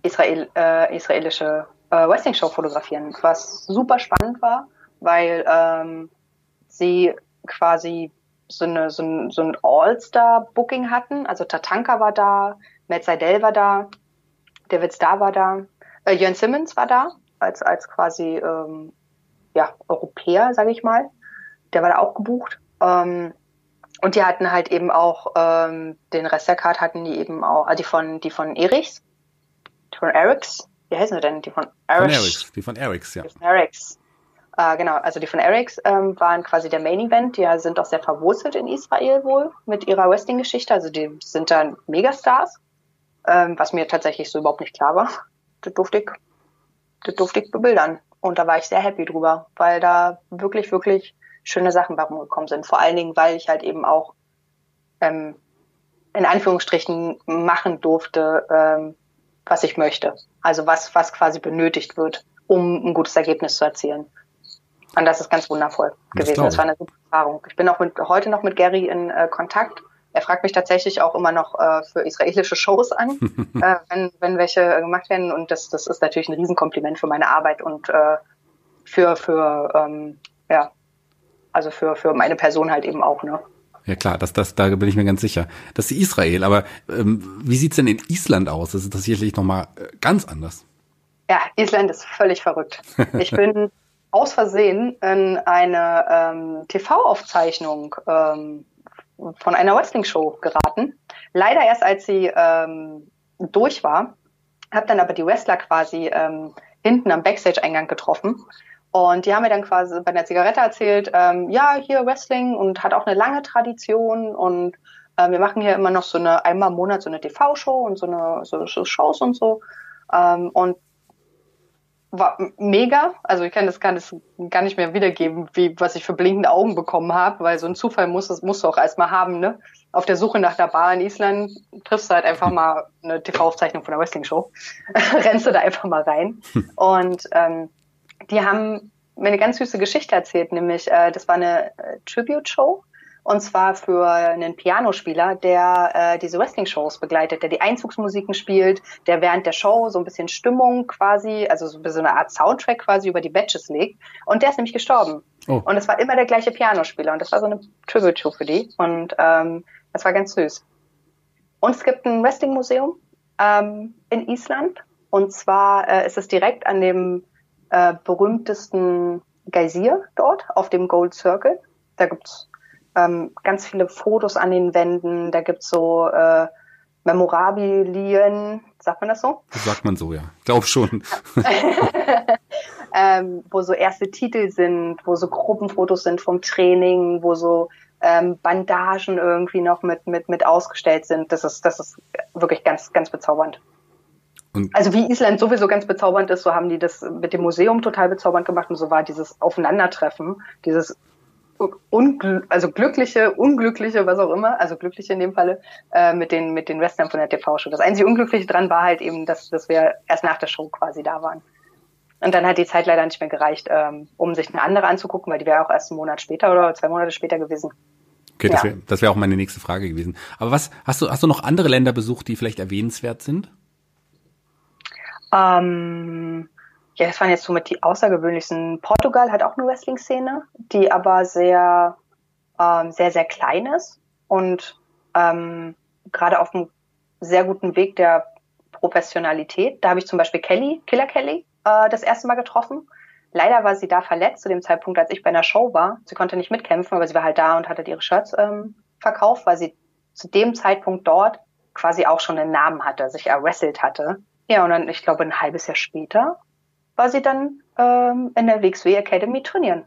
Israel, äh, israelische äh, Wrestling-Show fotografieren, was super spannend war, weil ähm, sie quasi so, eine, so ein, so ein All-Star-Booking hatten. Also Tatanka war da, Matt Seidel war da, David Starr war da, äh, Jörn Simmons war da, als, als quasi ähm, ja, Europäer, sage ich mal. Der war da auch gebucht. Ähm, und die hatten halt eben auch ähm, den Rest der Card hatten die eben auch, also die von die von Erichs, von Erics, wie heißen sie denn? Die von Erics. Von Erics, die von Erics, ja. Die von Erics. Äh, genau, also die von Erics ähm, waren quasi der Main Event. Die sind auch sehr verwurzelt in Israel wohl mit ihrer Wrestling-Geschichte. Also die sind dann Megastars, ähm, was mir tatsächlich so überhaupt nicht klar war. Das durfte ich, das durfte ich bebildern. Und da war ich sehr happy drüber, weil da wirklich, wirklich schöne Sachen bei rumgekommen sind. Vor allen Dingen, weil ich halt eben auch ähm, in Anführungsstrichen machen durfte, ähm, was ich möchte. Also was, was quasi benötigt wird, um ein gutes Ergebnis zu erzielen. Und das ist ganz wundervoll Das gewesen. Das war eine super Erfahrung. Ich bin auch mit, heute noch mit Gary in äh, Kontakt. Er fragt mich tatsächlich auch immer noch äh, für israelische Shows an, <laughs> äh, wenn, wenn welche äh, gemacht werden. Und das, das ist natürlich ein Riesenkompliment für meine Arbeit und äh, für, für ähm, ja, also für, für meine Person halt eben auch, ne? Ja klar, das, das, da bin ich mir ganz sicher. Das ist Israel, aber ähm, wie sieht's denn in Island aus? Das ist das sicherlich nochmal äh, ganz anders. Ja, Island ist völlig verrückt. Ich <laughs> bin aus Versehen in eine ähm, TV-Aufzeichnung ähm, von einer Wrestling-Show geraten. Leider erst als sie ähm, durch war, habe dann aber die Wrestler quasi ähm, hinten am Backstage-Eingang getroffen. Und die haben mir dann quasi bei der Zigarette erzählt, ähm, ja, hier Wrestling und hat auch eine lange Tradition und äh, wir machen hier immer noch so eine einmal im Monat so eine TV-Show und so eine so, so Shows und so. Ähm, und war mega. Also ich kann das, kann das gar nicht mehr wiedergeben, wie was ich für blinkende Augen bekommen habe, weil so ein Zufall muss das musst du auch erstmal haben, ne? Auf der Suche nach der Bar in Island triffst du halt einfach mal eine TV-Aufzeichnung von der Wrestling-Show. <laughs> Rennst du da einfach mal rein. <laughs> Und ähm, die haben mir eine ganz süße Geschichte erzählt, nämlich äh, das war eine äh, Tribute-Show und zwar für einen Pianospieler, der äh, diese Wrestling-Shows begleitet, der die Einzugsmusiken spielt, der während der Show so ein bisschen Stimmung quasi, also so so eine Art Soundtrack quasi über die Badges legt. Und der ist nämlich gestorben. Oh. Und es war immer der gleiche Pianospieler. Und das war so eine Tribute-Show für die. Und ähm, das war ganz süß. Und es gibt ein Wrestling-Museum ähm, in Island. Und zwar äh, ist es direkt an dem äh, berühmtesten Geysir dort auf dem Gold Circle. Da gibt's ähm, ganz viele Fotos an den Wänden. Da gibt's so äh, Memorabilien, sagt man das so? Das sagt man so, ja. Glaub schon. <laughs> ähm, wo so erste Titel sind, wo so Gruppenfotos sind vom Training, wo so ähm, Bandagen irgendwie noch mit, mit, mit ausgestellt sind. Das ist, das ist wirklich ganz, ganz bezaubernd. Und Also wie Island sowieso ganz bezaubernd ist, so haben die das mit dem Museum total bezaubernd gemacht und so war dieses Aufeinandertreffen, dieses ungl also glückliche, unglückliche, was auch immer, also glückliche in dem Falle, äh, mit den mit den Wrestlern von der TV-Show. Das einzige Unglückliche dran war halt eben, dass, dass wir erst nach der Show quasi da waren. Und dann hat die Zeit leider nicht mehr gereicht, ähm, um sich eine andere anzugucken, weil die wäre auch erst einen Monat später oder zwei Monate später gewesen. okay, das Ja. wäre wär auch meine nächste Frage gewesen. Aber was, hast du, hast du noch andere Länder besucht, die vielleicht erwähnenswert sind? Ähm, ja, das waren jetzt somit die außergewöhnlichsten. Portugal hat auch eine Wrestling-Szene, die aber sehr, ähm, sehr, sehr klein ist und ähm, gerade auf einem sehr guten Weg der Professionalität. Da habe ich zum Beispiel Kelly, Killer Kelly, äh, das erste Mal getroffen. Leider war sie da verletzt zu dem Zeitpunkt, als ich bei einer Show war. Sie konnte nicht mitkämpfen, aber sie war halt da und hatte ihre Shirts ähm, verkauft, weil sie zu dem Zeitpunkt dort quasi auch schon einen Namen hatte, sich erwrestelt hatte. Ja, und dann, ich glaube, ein halbes Jahr später war sie dann ähm, in der WXW Academy trainieren.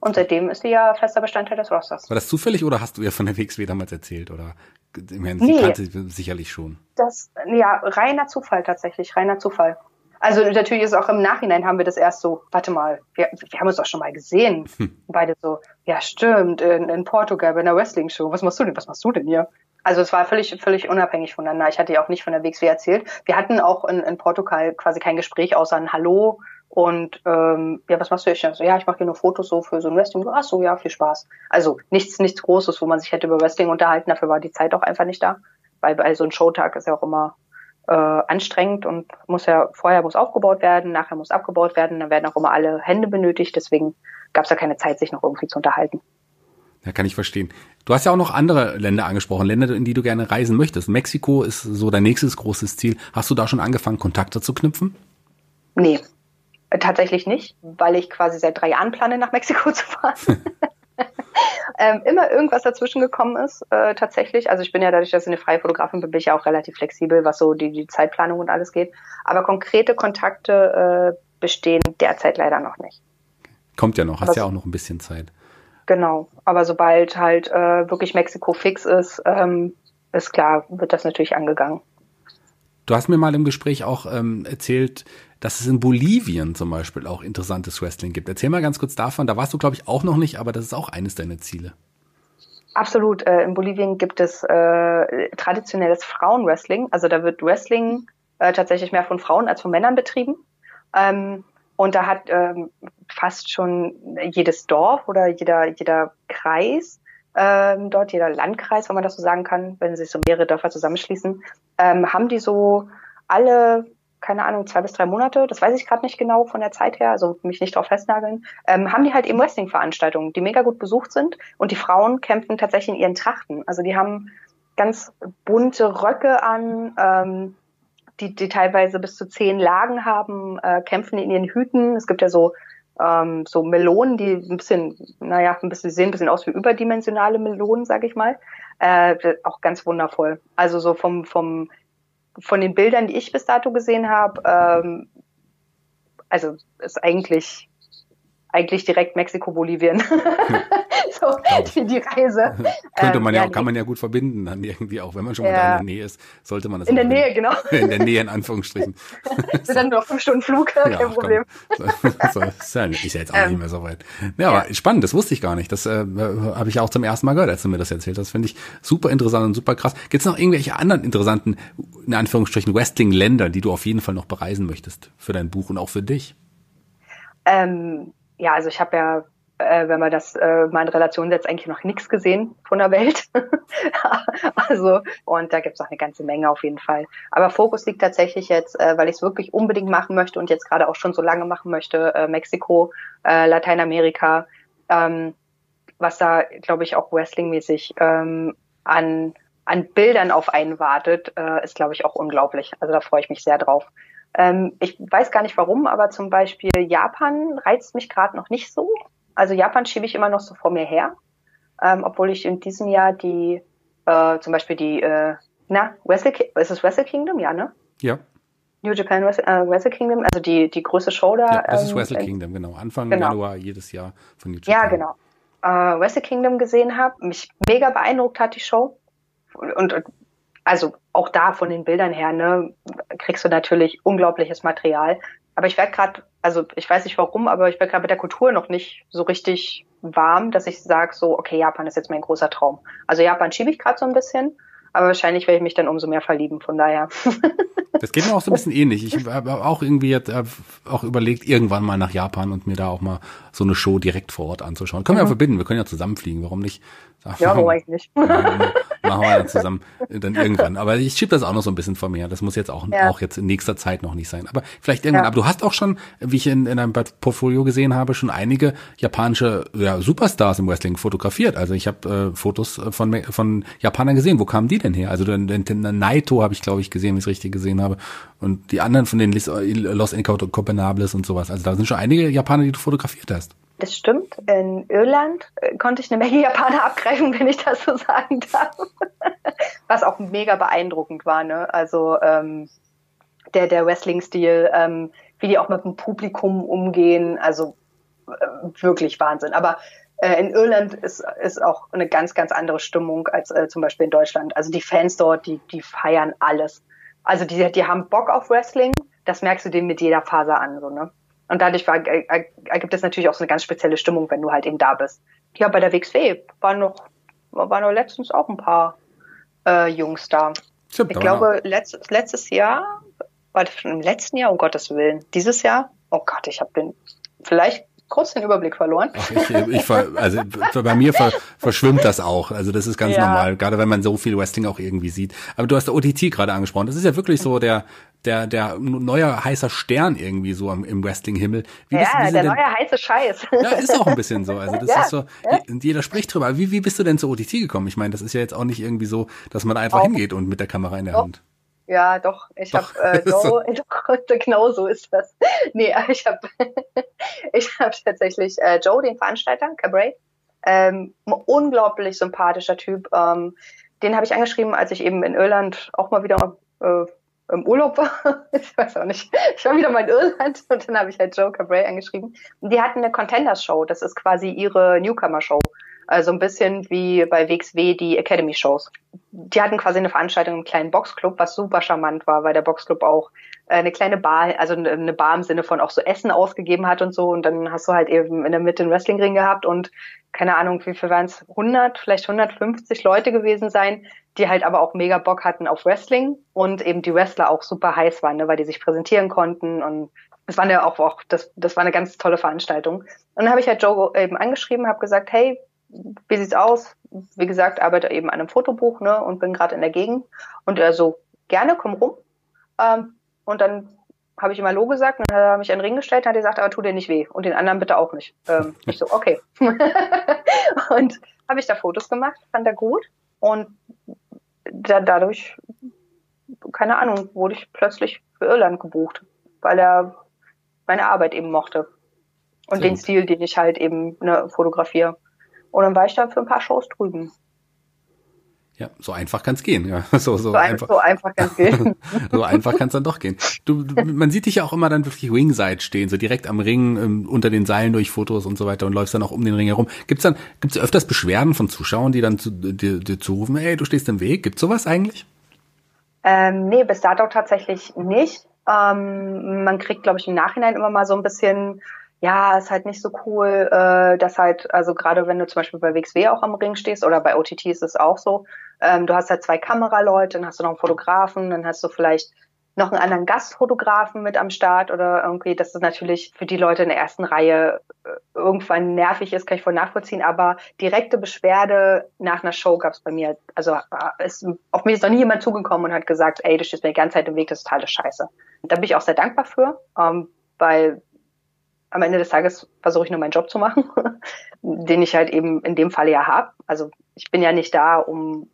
Und seitdem ist sie ja fester Bestandteil des Rosters. War das zufällig oder hast du ihr von der WXW damals erzählt? Oder ich meine, Nee. sie kannte sie sicherlich schon. Das, ja, reiner Zufall tatsächlich, reiner Zufall. Also natürlich ist auch im Nachhinein haben wir das erst so, warte mal, wir, wir haben uns doch schon mal gesehen. Beide so, ja stimmt, in, in Portugal bei einer Wrestling-Show. Was machst du denn? Was machst du denn hier? Also es war völlig, völlig unabhängig voneinander. Ich hatte ja auch nicht von der WXW erzählt. Wir hatten auch in, in Portugal quasi kein Gespräch außer ein Hallo und ähm, ja, was machst du? Ich so, ja, ich mache hier nur Fotos so für so ein Wrestling. Ach so, ja, viel Spaß. Also nichts, nichts Großes, wo man sich hätte über Wrestling unterhalten. Dafür war die Zeit auch einfach nicht da, weil bei so einem Showtag ist ja auch immer äh, anstrengend und muss ja vorher muss aufgebaut werden, nachher muss abgebaut werden, dann werden auch immer alle Hände benötigt, deswegen gab es da keine Zeit, sich noch irgendwie zu unterhalten. Ja, kann ich verstehen. Du hast ja auch noch andere Länder angesprochen, Länder, in die du gerne reisen möchtest. Mexiko ist so dein nächstes großes Ziel. Hast du da schon angefangen, Kontakte zu knüpfen? Nee, tatsächlich nicht, weil ich quasi seit drei Jahren plane, nach Mexiko <laughs> zu fahren. <laughs> ähm, immer irgendwas dazwischen gekommen ist, äh, tatsächlich. Also ich bin ja dadurch, dass ich eine freie Fotografin bin, bin ich ja auch relativ flexibel, was so die, die Zeitplanung und alles geht. Aber konkrete Kontakte äh, bestehen derzeit leider noch nicht. Kommt ja noch, hast ja auch noch ein bisschen Zeit. Genau, aber sobald halt äh, wirklich Mexiko fix ist, ähm, ist klar, wird das natürlich angegangen. Du hast mir mal im Gespräch auch ähm, erzählt, dass es in Bolivien zum Beispiel auch interessantes Wrestling gibt. Erzähl mal ganz kurz davon. Da warst du, glaube ich, auch noch nicht, aber das ist auch eines deiner Ziele. Absolut. Äh, in Bolivien gibt es äh, traditionelles Frauenwrestling. Also da wird Wrestling äh, tatsächlich mehr von Frauen als von Männern betrieben. Ähm, und da hat ähm, fast schon jedes Dorf oder jeder, jeder Kreis ähm, dort, jeder Landkreis, wenn man das so sagen kann, wenn sich so mehrere Dörfer zusammenschließen, ähm, haben die so alle keine Ahnung, zwei bis drei Monate, das weiß ich gerade nicht genau von der Zeit her, also mich nicht drauf festnageln, ähm, haben die halt eben Wrestling-Veranstaltungen, die mega gut besucht sind und die Frauen kämpfen tatsächlich in ihren Trachten. Also die haben ganz bunte Röcke an, ähm, die, die teilweise bis zu zehn Lagen haben, äh, kämpfen in ihren Hüten. Es gibt ja so ähm, so Melonen, die ein bisschen, naja, ein bisschen sehen ein bisschen aus wie überdimensionale Melonen, sag ich mal. Äh, auch ganz wundervoll. Also so vom vom von den Bildern, die ich bis dato gesehen habe, ähm, also ist eigentlich eigentlich direkt Mexiko-Bolivien. <laughs> <laughs> so die, die Reise. <laughs> Könnte man ähm, ja, auch, kann man ja gut verbinden dann irgendwie auch, wenn man schon mal da in der Nähe ist, sollte man das In der Nähe, genau. <laughs> In der Nähe, in Anführungsstrichen. ist dann nur fünf Stunden Flug, kein ja, Problem. so, ist, ja, ist ja jetzt auch ähm, nicht mehr so weit. Ja, aber spannend, das wusste ich gar nicht. Das äh, habe ich auch zum ersten Mal gehört, als du mir das erzählt hast. Finde ich super interessant und super krass. Gibt es noch irgendwelche anderen interessanten, in Anführungsstrichen, Wrestling-Länder, die du auf jeden Fall noch bereisen möchtest für dein Buch und auch für dich? Ähm, ja, also ich habe ja äh, wenn man das äh, mal in Relation setzt, eigentlich noch nichts gesehen von der Welt. <laughs> also, und da gibt's auch eine ganze Menge auf jeden Fall. Aber Fokus liegt tatsächlich jetzt, äh, weil ich es wirklich unbedingt machen möchte und jetzt gerade auch schon so lange machen möchte, äh, Mexiko, äh, Lateinamerika, ähm, was da, glaube ich, auch wrestlingmäßig ähm, an, an Bildern auf einen wartet, äh, ist, glaube ich, auch unglaublich. Also da freue ich mich sehr drauf. Ähm, ich weiß gar nicht warum, aber zum Beispiel Japan reizt mich gerade noch nicht so. Also Japan schiebe ich immer noch so vor mir her, ähm, obwohl ich in diesem Jahr die, äh, zum Beispiel die, äh, na, Wrestle, ist es Wrestle Kingdom? Ja, ne? Ja. New Japan Wrestle, äh, Wrestle Kingdom, also die, die größte Show da. Ja, das ist ähm, Wrestle Kingdom, genau. Anfang genau. Januar jedes Jahr von New Japan. Ja, genau. Äh, Wrestle Kingdom gesehen habe, mich mega beeindruckt hat die Show. Und, und also auch da von den Bildern her, ne, kriegst du natürlich unglaubliches Material. Aber ich werde gerade, also ich weiß nicht warum, aber ich werde gerade mit der Kultur noch nicht so richtig warm, dass ich sage so, okay, Japan ist jetzt mein großer Traum. Also Japan schiebe ich gerade so ein bisschen, aber wahrscheinlich werde ich mich dann umso mehr verlieben, von daher. <laughs> Das geht mir auch so ein bisschen ähnlich. Ich habe auch irgendwie jetzt äh, auch überlegt, irgendwann mal nach Japan und mir da auch mal so eine Show direkt vor Ort anzuschauen. Können mhm. wir ja verbinden, wir können ja zusammenfliegen, warum nicht? Ja, warum eigentlich nicht? Machen wir dann zusammen dann irgendwann. Aber ich schiebe das auch noch so ein bisschen vor mir. Das muss jetzt auch, ja. auch jetzt in nächster Zeit noch nicht sein. Aber vielleicht irgendwann. Ja. Aber du hast auch schon, wie ich in, in deinem Portfolio gesehen habe, schon einige japanische ja, Superstars im Wrestling fotografiert. Also ich habe äh, Fotos von, von Japanern gesehen. Wo kamen die denn her? Also den, den, den Naito habe ich, glaube ich, gesehen, wie ich es richtig gesehen habe. Und die anderen von den Los Incompanables und sowas. Also da sind schon einige Japaner, die du fotografiert hast. Das stimmt. In Irland äh, konnte ich eine Menge Japaner abgreifen, <laughs> wenn ich das so sagen darf. Was auch mega beeindruckend war, ne? Also ähm, der, der Wrestling-Stil, ähm, wie die auch mit dem Publikum umgehen, also äh, wirklich Wahnsinn. Aber äh, in Irland ist, ist auch eine ganz, ganz andere Stimmung als äh, zum Beispiel in Deutschland. Also die Fans dort, die, die feiern alles. Also die, die haben Bock auf Wrestling, das merkst du denen mit jeder Faser an, so, ne? Und dadurch war, ergibt es natürlich auch so eine ganz spezielle Stimmung, wenn du halt eben da bist. Ja, bei der WXW waren noch, waren noch letztens auch ein paar äh, Jungs da. Stimmt, ich glaube, letztes, letztes Jahr, war das schon im letzten Jahr, um Gottes Willen, dieses Jahr, oh Gott, ich habe den, vielleicht kurz den Überblick verloren. Ach, ich, ich ver, also bei mir ver, verschwimmt das auch. Also das ist ganz ja. normal, gerade wenn man so viel Wrestling auch irgendwie sieht. Aber du hast OTT gerade angesprochen. Das ist ja wirklich so der der der neue heißer Stern irgendwie so im Wrestling-Himmel. Ja, bist, der denn, neue heiße Scheiß. Ja, ist auch ein bisschen so. Also das <laughs> ja, ist so, ja. jeder spricht drüber. Wie, wie bist du denn zu OTT gekommen? Ich meine, das ist ja jetzt auch nicht irgendwie so, dass man einfach auch. hingeht und mit der Kamera in der. Hand. Ja, doch. Ich habe äh, <laughs> <laughs> doch, genau so ist das. <laughs> Nee, ich habe ich hab tatsächlich äh, Joe, den Veranstalter, Cabray, ähm, unglaublich sympathischer Typ. Ähm, den habe ich angeschrieben, als ich eben in Irland auch mal wieder äh, im Urlaub war. ich weiß auch nicht. Ich war wieder mal in Irland und dann habe ich halt Joe Cabray angeschrieben. Und die hatten eine Contenders-Show. Das ist quasi ihre Newcomer-Show. Also ein bisschen wie bei WXW die Academy-Shows. Die hatten quasi eine Veranstaltung im kleinen Boxclub, was super charmant war, weil der Boxclub auch äh, eine kleine Bar, also eine Bar im Sinne von auch so Essen ausgegeben hat und so. Und dann hast du halt eben in der Mitte einen Wrestlingring gehabt und keine Ahnung, wie viel waren es? 100, vielleicht 150 Leute gewesen sein, die halt aber auch mega Bock hatten auf Wrestling und eben die Wrestler auch super heiß waren, ne, weil die sich präsentieren konnten und das war ja auch, auch das, das war eine ganz tolle Veranstaltung. Und dann habe ich halt Joe eben angeschrieben, habe gesagt, hey, wie sieht's aus? Wie gesagt, arbeite eben an einem Fotobuch, ne, und bin gerade in der Gegend. Und er so, gerne, komm rum. Ähm, und dann habe ich ihm Hallo gesagt, und dann hat er mich einen Ring gestellt, und hat gesagt, aber tu dir nicht weh. Und den anderen bitte auch nicht. Ähm, ich so, okay. <laughs> und habe ich da Fotos gemacht, fand er gut. Und da, dadurch, keine Ahnung, wurde ich plötzlich für Irland gebucht, weil er meine Arbeit eben mochte. Und Sehr den Stil, den ich halt eben ne, fotografiere. Und dann war ich da für ein paar Shows drüben. Ja, so einfach kann's gehen. Ja, <laughs> so, so, so einfach, so einfach kann's gehen. <laughs> so einfach kann's dann doch gehen. Du, du, man sieht dich ja auch immer dann wirklich Ringside stehen, so direkt am Ring, ähm, unter den Seilen durch Fotos und so weiter und läufst dann auch um den Ring herum. Gibt's dann, gibt's öfters Beschwerden von Zuschauern, die dann zu, dir, dir zurufen, ey, du stehst im Weg? Gibt's sowas eigentlich? Ähm, nee, bis dato tatsächlich nicht. Ähm, man kriegt, glaube ich, im Nachhinein immer mal so ein bisschen ja, ist halt nicht so cool, äh, dass halt, also gerade wenn du zum Beispiel bei WXW auch am Ring stehst oder bei OTT ist es auch so, ähm, du hast halt zwei Kameraleute, dann hast du noch einen Fotografen, dann hast du vielleicht noch einen anderen Gastfotografen mit am Start oder irgendwie, dass das natürlich für die Leute in der ersten Reihe äh, irgendwann nervig ist, kann ich voll nachvollziehen, aber direkte Beschwerde nach einer Show gab es bei mir, also äh, ist, auf mich ist noch nie jemand zugekommen und hat gesagt, ey, du stehst mir die ganze Zeit im Weg, das ist totale Scheiße. Da bin ich auch sehr dankbar für, ähm, weil am Ende des Tages versuche ich nur meinen Job zu machen, <laughs> den ich halt eben in dem Fall ja habe. Also ich bin ja nicht da, um,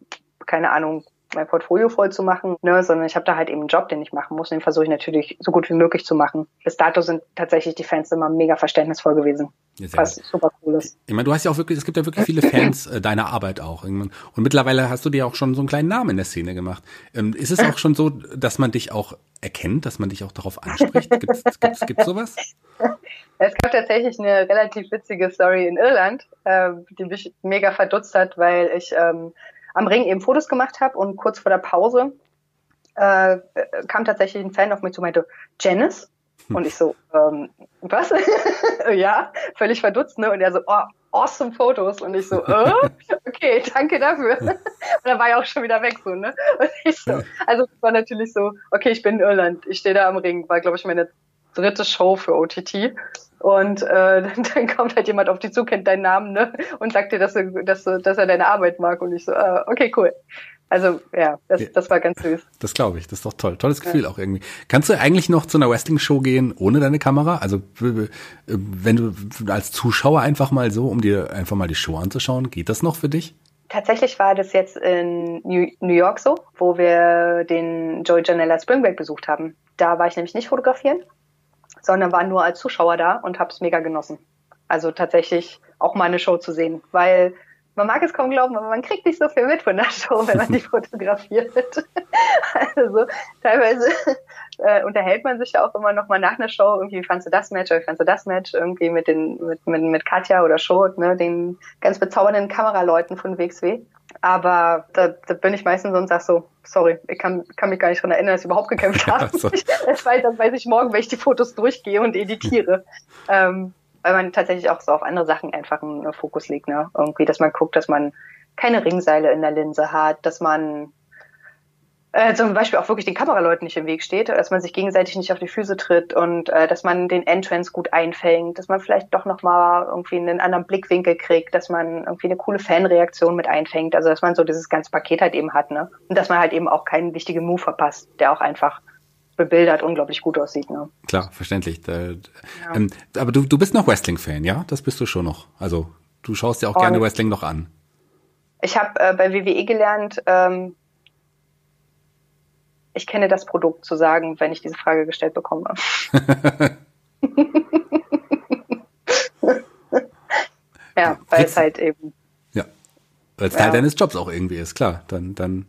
keine Ahnung, mein Portfolio voll zu machen, ne, sondern ich habe da halt eben einen Job, den ich machen muss. Den versuche ich natürlich so gut wie möglich zu machen. Bis dato sind tatsächlich die Fans immer mega verständnisvoll gewesen. Ja, was gut. super cool ist. Ich meine, du hast ja auch wirklich, es gibt ja wirklich viele Fans äh, deiner Arbeit auch. Und mittlerweile hast du dir auch schon so einen kleinen Namen in der Szene gemacht. Ähm, ist es auch schon so, dass man dich auch erkennt, dass man dich auch darauf anspricht? Gibt's, gibt's, gibt's sowas? <laughs> Es gab tatsächlich eine relativ witzige Story in Irland, äh, die mich mega verdutzt hat, weil ich ähm, am Ring eben Fotos gemacht habe und kurz vor der Pause äh, kam tatsächlich ein Fan auf mich zu und meinte, Janice? Und ich so, ähm, was? <laughs> ja, völlig verdutzt, ne? Und er so, oh, awesome Fotos. Und ich so, <laughs> äh, okay, danke dafür. <laughs> Und dann war er auch schon wieder weg, so, ne? Und ich so, also es war natürlich so, okay, ich bin in Irland, ich stehe da am Ring, war, glaube ich, meine dritte Show für OTT. Und äh, <laughs> dann kommt halt jemand auf dich zu, kennt deinen Namen, ne? Und sagt dir, dass, er, dass, dass er deine Arbeit mag. Und ich so, äh, okay, cool. Also ja, das, das war ganz süß. Das glaube ich, das ist doch toll. Tolles Gefühl ja. auch irgendwie. Kannst du eigentlich noch zu einer Wrestling-Show gehen ohne deine Kamera? Also wenn du als Zuschauer einfach mal so, um dir einfach mal die Show anzuschauen, geht das noch für dich? Tatsächlich war das jetzt in New York so, wo wir den Joey Janella Spring Break besucht haben. Da war ich nämlich nicht fotografieren, sondern war nur als Zuschauer da und habe es mega genossen. Also tatsächlich auch mal eine Show zu sehen, weil man mag es kaum glauben, aber man kriegt nicht so viel mit von der Show, wenn man die <laughs> fotografiert. <laughs> also teilweise äh, unterhält man sich ja auch immer noch mal nach einer Show, irgendwie, wie fandst du das Match oder wie fandst du das Match, irgendwie mit den, mit, mit, mit Katja oder Schot, ne, den ganz bezaubernden Kameraleuten von WXW. Aber da, da bin ich meistens und sag so, sorry, ich kann, kann mich gar nicht dran erinnern, dass ich überhaupt gekämpft <laughs> habe. Ja, so. <laughs> das, weiß, das weiß ich morgen, wenn ich die Fotos durchgehe und editiere. ähm, weil man tatsächlich auch so auf andere Sachen einfach einen Fokus legt, ne? Irgendwie, dass man guckt, dass man keine Ringseile in der Linse hat, dass man äh, zum Beispiel auch wirklich den Kameraleuten nicht im Weg steht, dass man sich gegenseitig nicht auf die Füße tritt und äh, dass man den Entrance gut einfängt, dass man vielleicht doch nochmal irgendwie einen anderen Blickwinkel kriegt, dass man irgendwie eine coole Fanreaktion mit einfängt, also dass man so dieses ganze Paket halt eben hat, ne? Und dass man halt eben auch keinen wichtigen Move verpasst, der auch einfach bebildert unglaublich gut aussieht, ne? Klar, verständlich. Da, ja. ähm, aber du, du bist noch Wrestling-Fan, ja? Das bist du schon noch. Also du schaust dir auch und gerne Wrestling noch an. Ich habe äh, bei WWE gelernt, ähm, ich kenne das Produkt zu sagen, wenn ich diese Frage gestellt bekomme. <laughs> <laughs> ja, weil es halt eben. Ja, weil es Teil ja. deines Jobs auch irgendwie ist, klar. Dann, dann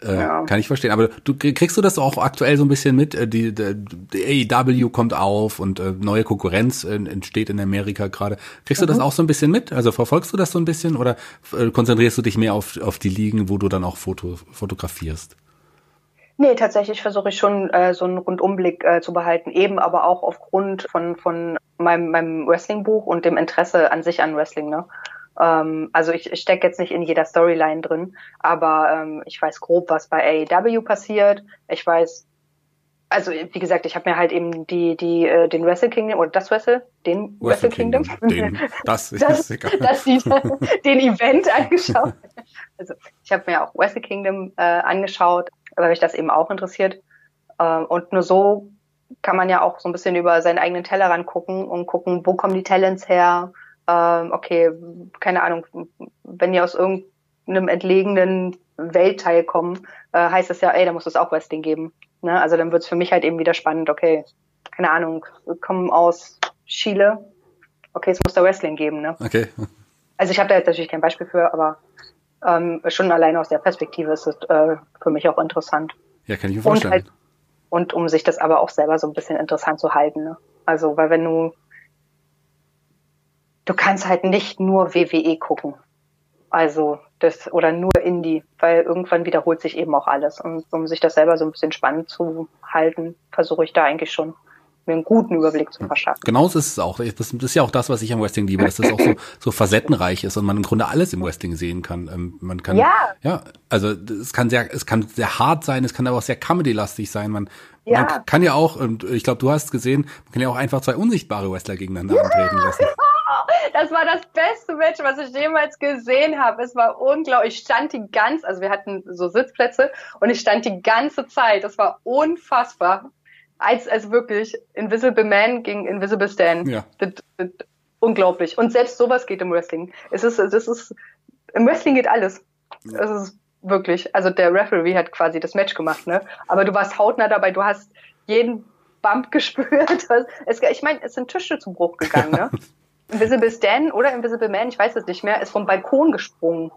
äh, ja. kann ich verstehen. Aber du kriegst du das auch aktuell so ein bisschen mit? Äh, die, die, die AEW kommt auf und äh, neue Konkurrenz äh, entsteht in Amerika gerade. Kriegst mhm. du das mhm. auch so ein bisschen mit? Also verfolgst du das so ein bisschen oder äh, konzentrierst du dich mehr auf, auf die Ligen, wo du dann auch Foto, fotografierst? Nee, tatsächlich versuche ich schon äh, so einen Rundumblick äh, zu behalten, eben aber auch aufgrund von, von meinem, meinem Wrestling-Buch und dem Interesse an sich an Wrestling. Ne? Ähm, also ich, ich stecke jetzt nicht in jeder Storyline drin, aber ähm, ich weiß grob, was bei AEW passiert. Ich weiß, also wie gesagt, ich habe mir halt eben die, die, äh, den Wrestle Kingdom oder das Wrestle, den Wrestle, Wrestle Kingdom, Kingdom. Den, das, <laughs> ist das, egal. das die, <laughs> den Event angeschaut. Also ich habe mir auch Wrestle Kingdom äh, angeschaut, weil mich das eben auch interessiert. Ähm, und nur so kann man ja auch so ein bisschen über seinen eigenen Tellerrand gucken und gucken, wo kommen die Talents her? Ähm, okay, keine Ahnung, wenn die aus irgendeinem entlegenen Weltteil kommen, äh, heißt das ja, ey, da muss es auch Wrestling geben. Ne? Also dann wird es für mich halt eben wieder spannend, okay, keine Ahnung, wir kommen aus Chile, okay, es muss da Wrestling geben. Ne? Okay. Also ich habe da jetzt natürlich kein Beispiel für, aber ähm, schon allein aus der Perspektive ist es äh, für mich auch interessant. Ja, kann ich mir vorstellen. Und, halt, und um sich das aber auch selber so ein bisschen interessant zu halten. Ne? Also, weil wenn du, du kannst halt nicht nur WWE gucken. Also, das, oder nur Indie, weil irgendwann wiederholt sich eben auch alles. Und um sich das selber so ein bisschen spannend zu halten, versuche ich da eigentlich schon mir einen guten Überblick zu verschaffen. Genau so ist es auch. Das, ist ja auch das, was ich am Wrestling liebe, dass das auch so, so facettenreich ist und man im Grunde alles im Wrestling sehen kann. Ähm, man kann, ja, ja also es kann sehr, es kann sehr hart sein, es kann aber auch sehr comedy-lastig sein. Man, ja. man kann ja auch, und ich glaube, du hast gesehen, man kann ja auch einfach zwei unsichtbare Wrestler gegeneinander ja. antreten lassen. <laughs> Das war das beste Match, was ich jemals gesehen habe. Es war unglaublich. Ich stand die ganze, also wir hatten so Sitzplätze und ich stand die ganze Zeit. Das war unfassbar als, als wirklich Invisible Man gegen Invisible Stan. Ja. Das, das, unglaublich. Und selbst sowas geht im Wrestling. Es ist, das ist, im Wrestling geht alles. Ja. Es ist wirklich, also der Referee hat quasi das Match gemacht, ne? Aber du warst hautnah dabei, du hast jeden Bump <laughs> gespürt. Es, ich meine, es sind Tische zu Bruch gegangen, ne? <laughs> Invisible Stan oder Invisible Man, ich weiß es nicht mehr, ist vom Balkon gesprungen.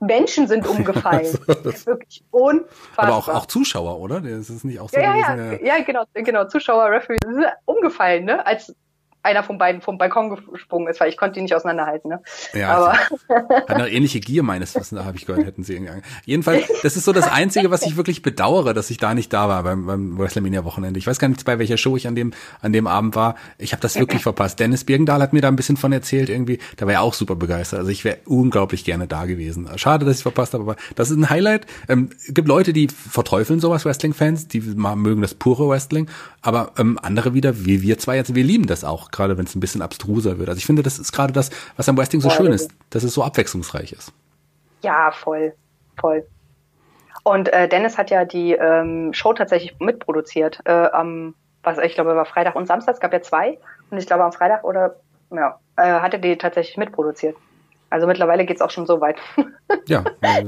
Menschen sind <laughs> umgefallen. das ist <laughs> wirklich unfassbar. Aber auch, auch Zuschauer, oder? Das ist nicht auch so ja, ja, ja, ja, genau, genau. Zuschauer, Referee, umgefallen, ne? Als einer von beiden vom Balkon gesprungen ist, weil ich konnte die nicht auseinanderhalten. Ne? Ja, aber <laughs> hat eine ähnliche Gier meines Wissens, da habe ich gehört, hätten sie irgendwie. Jedenfalls, das ist so das Einzige, was ich wirklich bedauere, dass ich da nicht da war beim, beim WrestleMania Wochenende. Ich weiß gar nicht, bei welcher Show ich an dem an dem Abend war. Ich habe das wirklich verpasst. Dennis Birgendahl hat mir da ein bisschen von erzählt irgendwie. Da war er auch super begeistert. Also ich wäre unglaublich gerne da gewesen. Schade, dass ich verpasst habe, aber das ist ein Highlight. Ähm, gibt Leute, die verteufeln sowas Wrestling-Fans, die mögen das pure Wrestling, aber ähm, andere wieder, wie wir zwei jetzt, wir lieben das auch gerade wenn es ein bisschen abstruser wird. Also ich finde, das ist gerade das, was am Wrestling so voll. schön ist, dass es so abwechslungsreich ist. Ja, voll, voll. Und äh, Dennis hat ja die ähm, Show tatsächlich mitproduziert. Äh, am, was ich glaube, war Freitag und Samstag. Es gab ja zwei. Und ich glaube, am Freitag oder ja, äh, hat er die tatsächlich mitproduziert. Also mittlerweile geht's auch schon so weit. Ja. <laughs> Äh,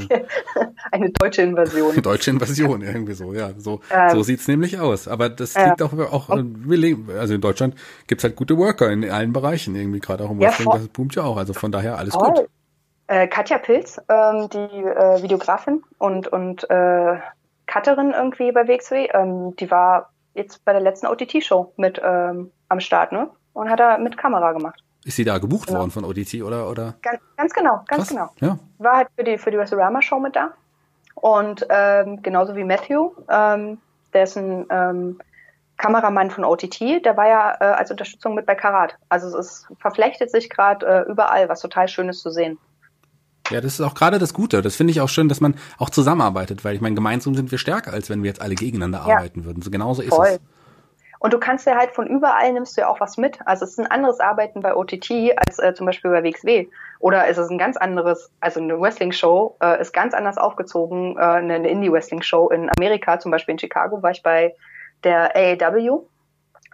eine deutsche Invasion. Eine <laughs> deutsche Invasion, irgendwie so, ja. So, ähm, so sieht's nämlich aus. Aber das liegt äh, auch, auch also in Deutschland gibt's halt gute Worker in allen Bereichen, irgendwie gerade auch im Wrestling, ja, das boomt ja auch. Also von daher alles voll. gut. Äh, Katja Pilz, ähm, die äh, Videografin und, und äh, Cutterin irgendwie bei WXW, ähm, die war jetzt bei der letzten OTT-Show mit ähm, am Start, ne? Und hat da mit Kamera gemacht. Ist sie da gebucht genau. worden von ODT oder? oder? Ganz, ganz genau, ganz Krass. genau. Ja. War halt für die, für die Wrestlorama-Show mit da. Und ähm, genauso wie Matthew, ähm, der ist ein ähm, Kameramann von OTT, der war ja äh, als Unterstützung mit bei Karat. Also es ist, verflechtet sich gerade äh, überall, was total schön ist zu sehen. Ja, das ist auch gerade das Gute. Das finde ich auch schön, dass man auch zusammenarbeitet, weil ich meine, gemeinsam sind wir stärker, als wenn wir jetzt alle gegeneinander ja. arbeiten würden. So genauso ist es. Und du kannst ja halt von überall nimmst du ja auch was mit. Also es ist ein anderes Arbeiten bei OTT als äh, zum Beispiel bei WXW. Oder ist es ein ganz anderes, also eine Wrestling-Show äh, ist ganz anders aufgezogen. Äh, eine Indie-Wrestling-Show in Amerika, zum Beispiel in Chicago, war ich bei der AAW,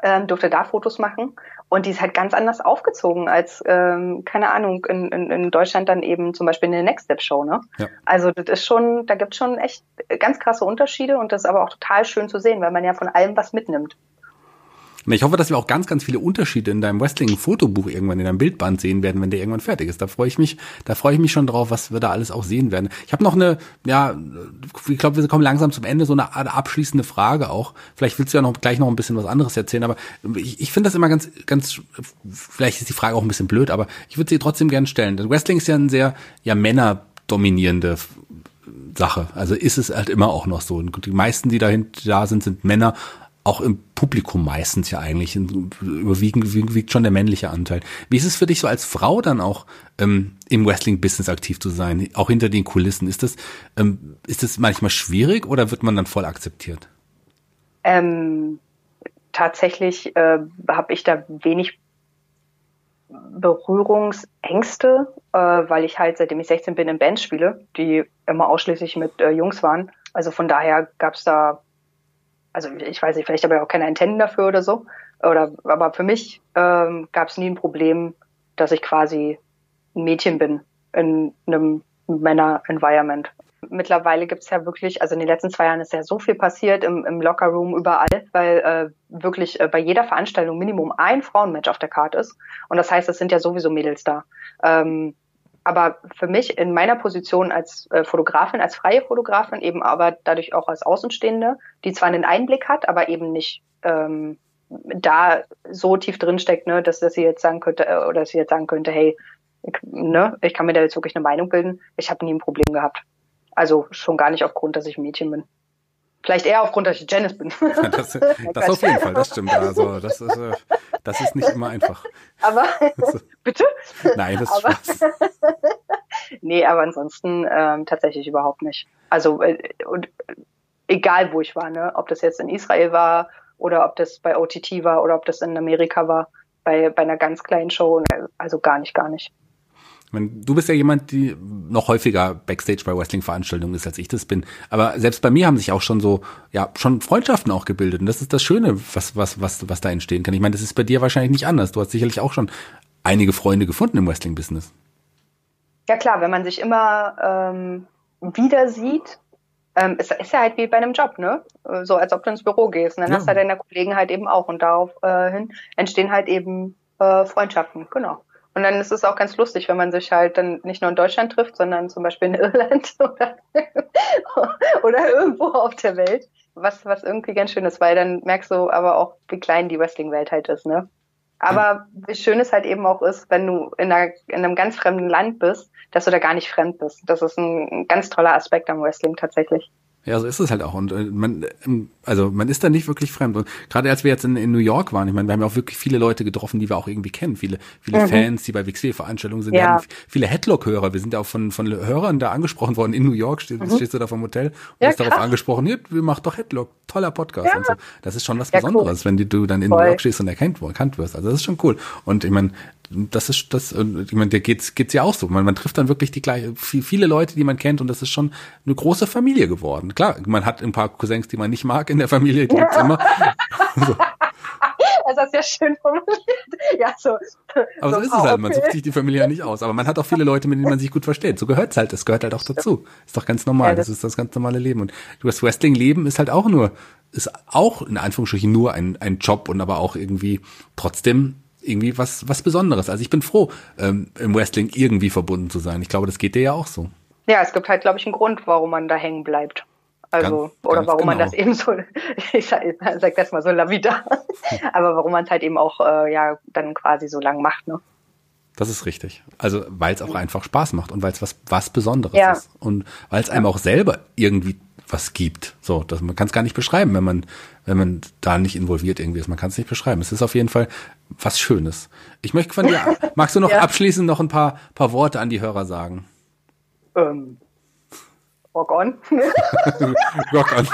ähm, durfte da Fotos machen. Und die ist halt ganz anders aufgezogen als, ähm, keine Ahnung, in, in, in Deutschland dann eben zum Beispiel eine Next Step Show, ne? Ja. Also das ist schon, da gibt es schon echt ganz krasse Unterschiede und das ist aber auch total schön zu sehen, weil man ja von allem was mitnimmt. Ich hoffe, dass wir auch ganz, ganz viele Unterschiede in deinem Wrestling-Fotobuch irgendwann in deinem Bildband sehen werden, wenn der irgendwann fertig ist. Da freue ich mich, da freue ich mich schon drauf, was wir da alles auch sehen werden. Ich habe noch eine, ja, ich glaube, wir kommen langsam zum Ende, so eine Art abschließende Frage auch. Vielleicht willst du ja noch gleich noch ein bisschen was anderes erzählen, aber ich, ich finde das immer ganz, ganz, vielleicht ist die Frage auch ein bisschen blöd, aber ich würde sie trotzdem gerne stellen. Wrestling ist ja ein sehr, ja, männerdominierende Sache. Also ist es halt immer auch noch so. Und die meisten, die dahinter da sind, sind Männer auch im Publikum meistens ja eigentlich überwiegend wiegt schon der männliche Anteil. Wie ist es für dich so als Frau dann auch ähm, im Wrestling-Business aktiv zu sein, auch hinter den Kulissen? Ist das ähm, ist das manchmal schwierig oder wird man dann voll akzeptiert? Ähm, tatsächlich äh, habe ich da wenig Berührungsängste, äh, weil ich halt seitdem ich 16 bin in Bands spiele, die immer ausschließlich mit äh, Jungs waren. Also von daher gab es da also ich weiß nicht, vielleicht habe ich auch keine Antennen dafür oder so. Oder aber für mich ähm, gab es nie ein Problem, dass ich quasi ein Mädchen bin in einem Männer-Environment. Mittlerweile gibt's ja wirklich, also in den letzten zwei Jahren ist ja so viel passiert im, im Locker-Room überall, weil äh, wirklich äh, bei jeder Veranstaltung Minimum ein Frauenmatch auf der Karte ist. Und das heißt, es sind ja sowieso Mädels da. Ähm, aber für mich in meiner Position als äh, Fotografin, als freie Fotografin, eben aber dadurch auch als Außenstehende, die zwar einen Einblick hat, aber eben nicht ähm, da so tief drin steckt, ne, dass, dass sie jetzt sagen könnte, äh, oder dass sie jetzt sagen könnte, hey, ich, ne, ich kann mir da jetzt wirklich eine Meinung bilden. Ich habe nie ein Problem gehabt. Also schon gar nicht aufgrund, dass ich ein Mädchen bin. Vielleicht eher aufgrund, dass ich Janice bin. <laughs> Das, <laughs> das auf jeden Fall, das stimmt. Also das ist, äh, das ist nicht immer einfach. Aber also, <laughs> bitte? Nein, das ist aber, Spaß. nee, aber ansonsten ähm, tatsächlich überhaupt nicht. Also äh, und, egal wo ich war, ne, ob das jetzt in Israel war oder ob das bei OTT war oder ob das in Amerika war, bei bei einer ganz kleinen Show, ne, also gar nicht, gar nicht. Meine, du bist ja jemand, die noch häufiger Backstage bei Wrestling-Veranstaltungen ist, als ich das bin. Aber selbst bei mir haben sich auch schon so, ja, schon Freundschaften auch gebildet. Und das ist das Schöne, was, was, was, was da entstehen kann. Ich meine, das ist bei dir wahrscheinlich nicht anders. Du hast sicherlich auch schon einige Freunde gefunden im Wrestling-Business. Ja klar, wenn man sich immer ähm, wieder sieht, ähm, ist, ist ja halt wie bei einem Job, ne? So als ob du ins Büro gehst. Und dann ja. hast du deine Kollegen halt eben auch. Und darauf äh, entstehen halt eben äh, Freundschaften, genau. Und dann ist es auch ganz lustig, wenn man sich halt dann nicht nur in Deutschland trifft, sondern zum Beispiel in Irland <laughs> oder, oder irgendwo auf der Welt. Was, was irgendwie ganz schön ist, weil dann merkst du aber auch, wie klein die Wrestling-Welt halt ist, ne? Aber wie schön es halt eben auch ist, wenn du in, einer, in einem ganz fremden Land bist, dass du da gar nicht fremd bist. Das ist ein ganz toller Aspekt am Wrestling tatsächlich. Ja, so ist es halt auch. Und äh, man, ähm, also man ist da nicht wirklich fremd. Und gerade als wir jetzt in, in New York waren, ich meine, wir haben ja auch wirklich viele Leute getroffen, die wir auch irgendwie kennen. Viele, viele mhm. Fans, die bei WXW-Veranstaltungen sind. Ja. Viele Headlock-Hörer. Wir sind ja auch von, von Hörern da angesprochen worden in New York. Stehst, mhm. stehst du da vom Hotel und ja, wirst darauf angesprochen, hier, wir machen doch Headlock. Toller Podcast. Ja. Und so. Das ist schon was ja, Besonderes, cool. wenn du dann in Voll. New York stehst und erkannt, erkannt wirst. Also das ist schon cool. Und ich meine, das ist das, ich meine, der geht's geht's ja auch so. Man, man trifft dann wirklich die gleiche, viele Leute, die man kennt, und das ist schon eine große Familie geworden. Klar, man hat ein paar Cousins, die man nicht mag in der Familie, die gibt's immer. so. Also <laughs> das ist ja schön formuliert. Ja, so. Aber so, so ist es halt, man sucht sich die Familie ja nicht aus. Aber man hat auch viele Leute, mit denen man sich gut versteht. So gehört's halt, das gehört halt auch dazu. Ist doch ganz normal, ja, das, das ist das ganz normale Leben. Und das Wrestling-Leben ist halt auch nur, ist auch in Anführungsstrichen nur ein, ein Job und aber auch irgendwie trotzdem irgendwie was, was Besonderes. Also ich bin froh, ähm, im Wrestling irgendwie verbunden zu sein. Ich glaube, das geht dir ja auch so. Ja, es gibt halt, glaube ich, einen Grund, warum man da hängen bleibt. Also, ganz, oder ganz warum genau. man das eben so, <laughs> ich sag das mal so la vida, aber warum man es halt eben auch, äh, ja, dann quasi so lang macht, ne? Das ist richtig. Also, weil es auch einfach Spaß macht und weil es was, was Besonderes ja. ist. Und weil es einem auch selber irgendwie was gibt. So, das, man kann es gar nicht beschreiben, wenn man, wenn man da nicht involviert irgendwie ist. Man kann es nicht beschreiben. Es ist auf jeden Fall was Schönes. Ich möchte von dir, <laughs> magst du noch ja. abschließend noch ein paar, paar Worte an die Hörer sagen? ähm, Rock on. <laughs> Rock on.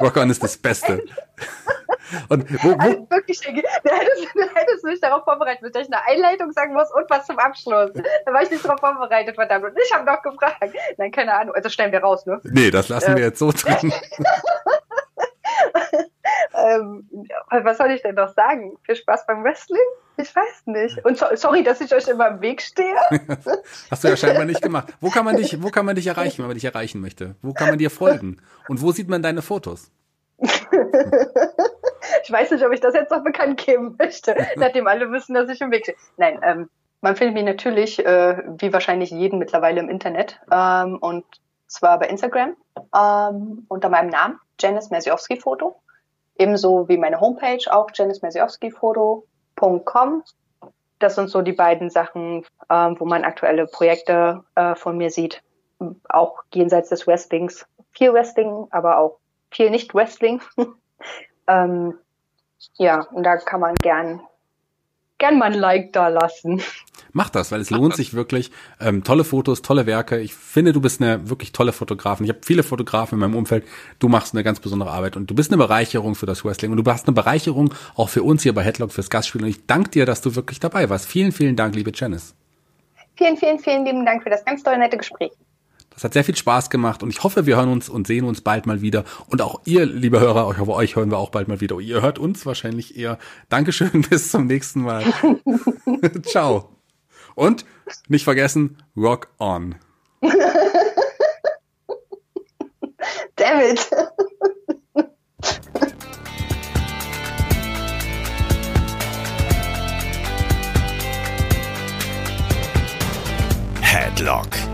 Rock on ist das Beste. <laughs> Und wo, wo? Also wirklich, du hättest, du hättest mich darauf vorbereitet, dass ich eine Einleitung sagen muss und was zum Abschluss. Da war ich nicht darauf vorbereitet, verdammt. Und ich habe noch gefragt. Nein, keine Ahnung. Also stellen wir raus, ne? Nee, das lassen ähm. wir jetzt so drin. <laughs> ähm, was soll ich denn noch sagen? Viel Spaß beim Wrestling? Ich weiß nicht. Und so, sorry, dass ich euch immer im Weg stehe. <laughs> Hast du ja scheinbar nicht gemacht. Wo kann man dich, wo kann man dich erreichen, wenn man dich erreichen möchte? Wo kann man dir folgen? Und wo sieht man deine Fotos? <laughs> ich weiß nicht, ob ich das jetzt noch bekannt geben möchte, <laughs> nachdem alle wissen, dass ich im Weg stehe. Nein, ähm, man findet mich natürlich, äh, wie wahrscheinlich jeden mittlerweile im Internet, ähm, und zwar bei Instagram ähm, unter meinem Namen, Janice Mersiowski Foto. Ebenso wie meine Homepage, auch janismersiowskifoto.com. Das sind so die beiden Sachen, ähm, wo man aktuelle Projekte äh, von mir sieht. Auch jenseits des Wrestlings. Viel Wrestling, aber auch viel Nicht-Wrestling. <laughs> ähm, ja, und da kann man gern, gern mal ein Like da lassen. Mach das, weil es lohnt sich wirklich. Ähm, tolle Fotos, tolle Werke. Ich finde, du bist eine wirklich tolle Fotografin. Ich habe viele Fotografen in meinem Umfeld. Du machst eine ganz besondere Arbeit und du bist eine Bereicherung für das Wrestling und du hast eine Bereicherung auch für uns hier bei Headlock fürs Gastspiel. Und ich danke dir, dass du wirklich dabei warst. Vielen, vielen Dank, liebe Janice. Vielen, vielen, vielen lieben Dank für das ganz tolle, nette Gespräch. Das hat sehr viel Spaß gemacht und ich hoffe, wir hören uns und sehen uns bald mal wieder. Und auch ihr, liebe Hörer, ich hoffe, euch hören wir auch bald mal wieder. Ihr hört uns wahrscheinlich eher. Dankeschön, <laughs> bis zum nächsten Mal. <laughs> Ciao. Und nicht vergessen, rock on. <laughs> Damn it. Headlock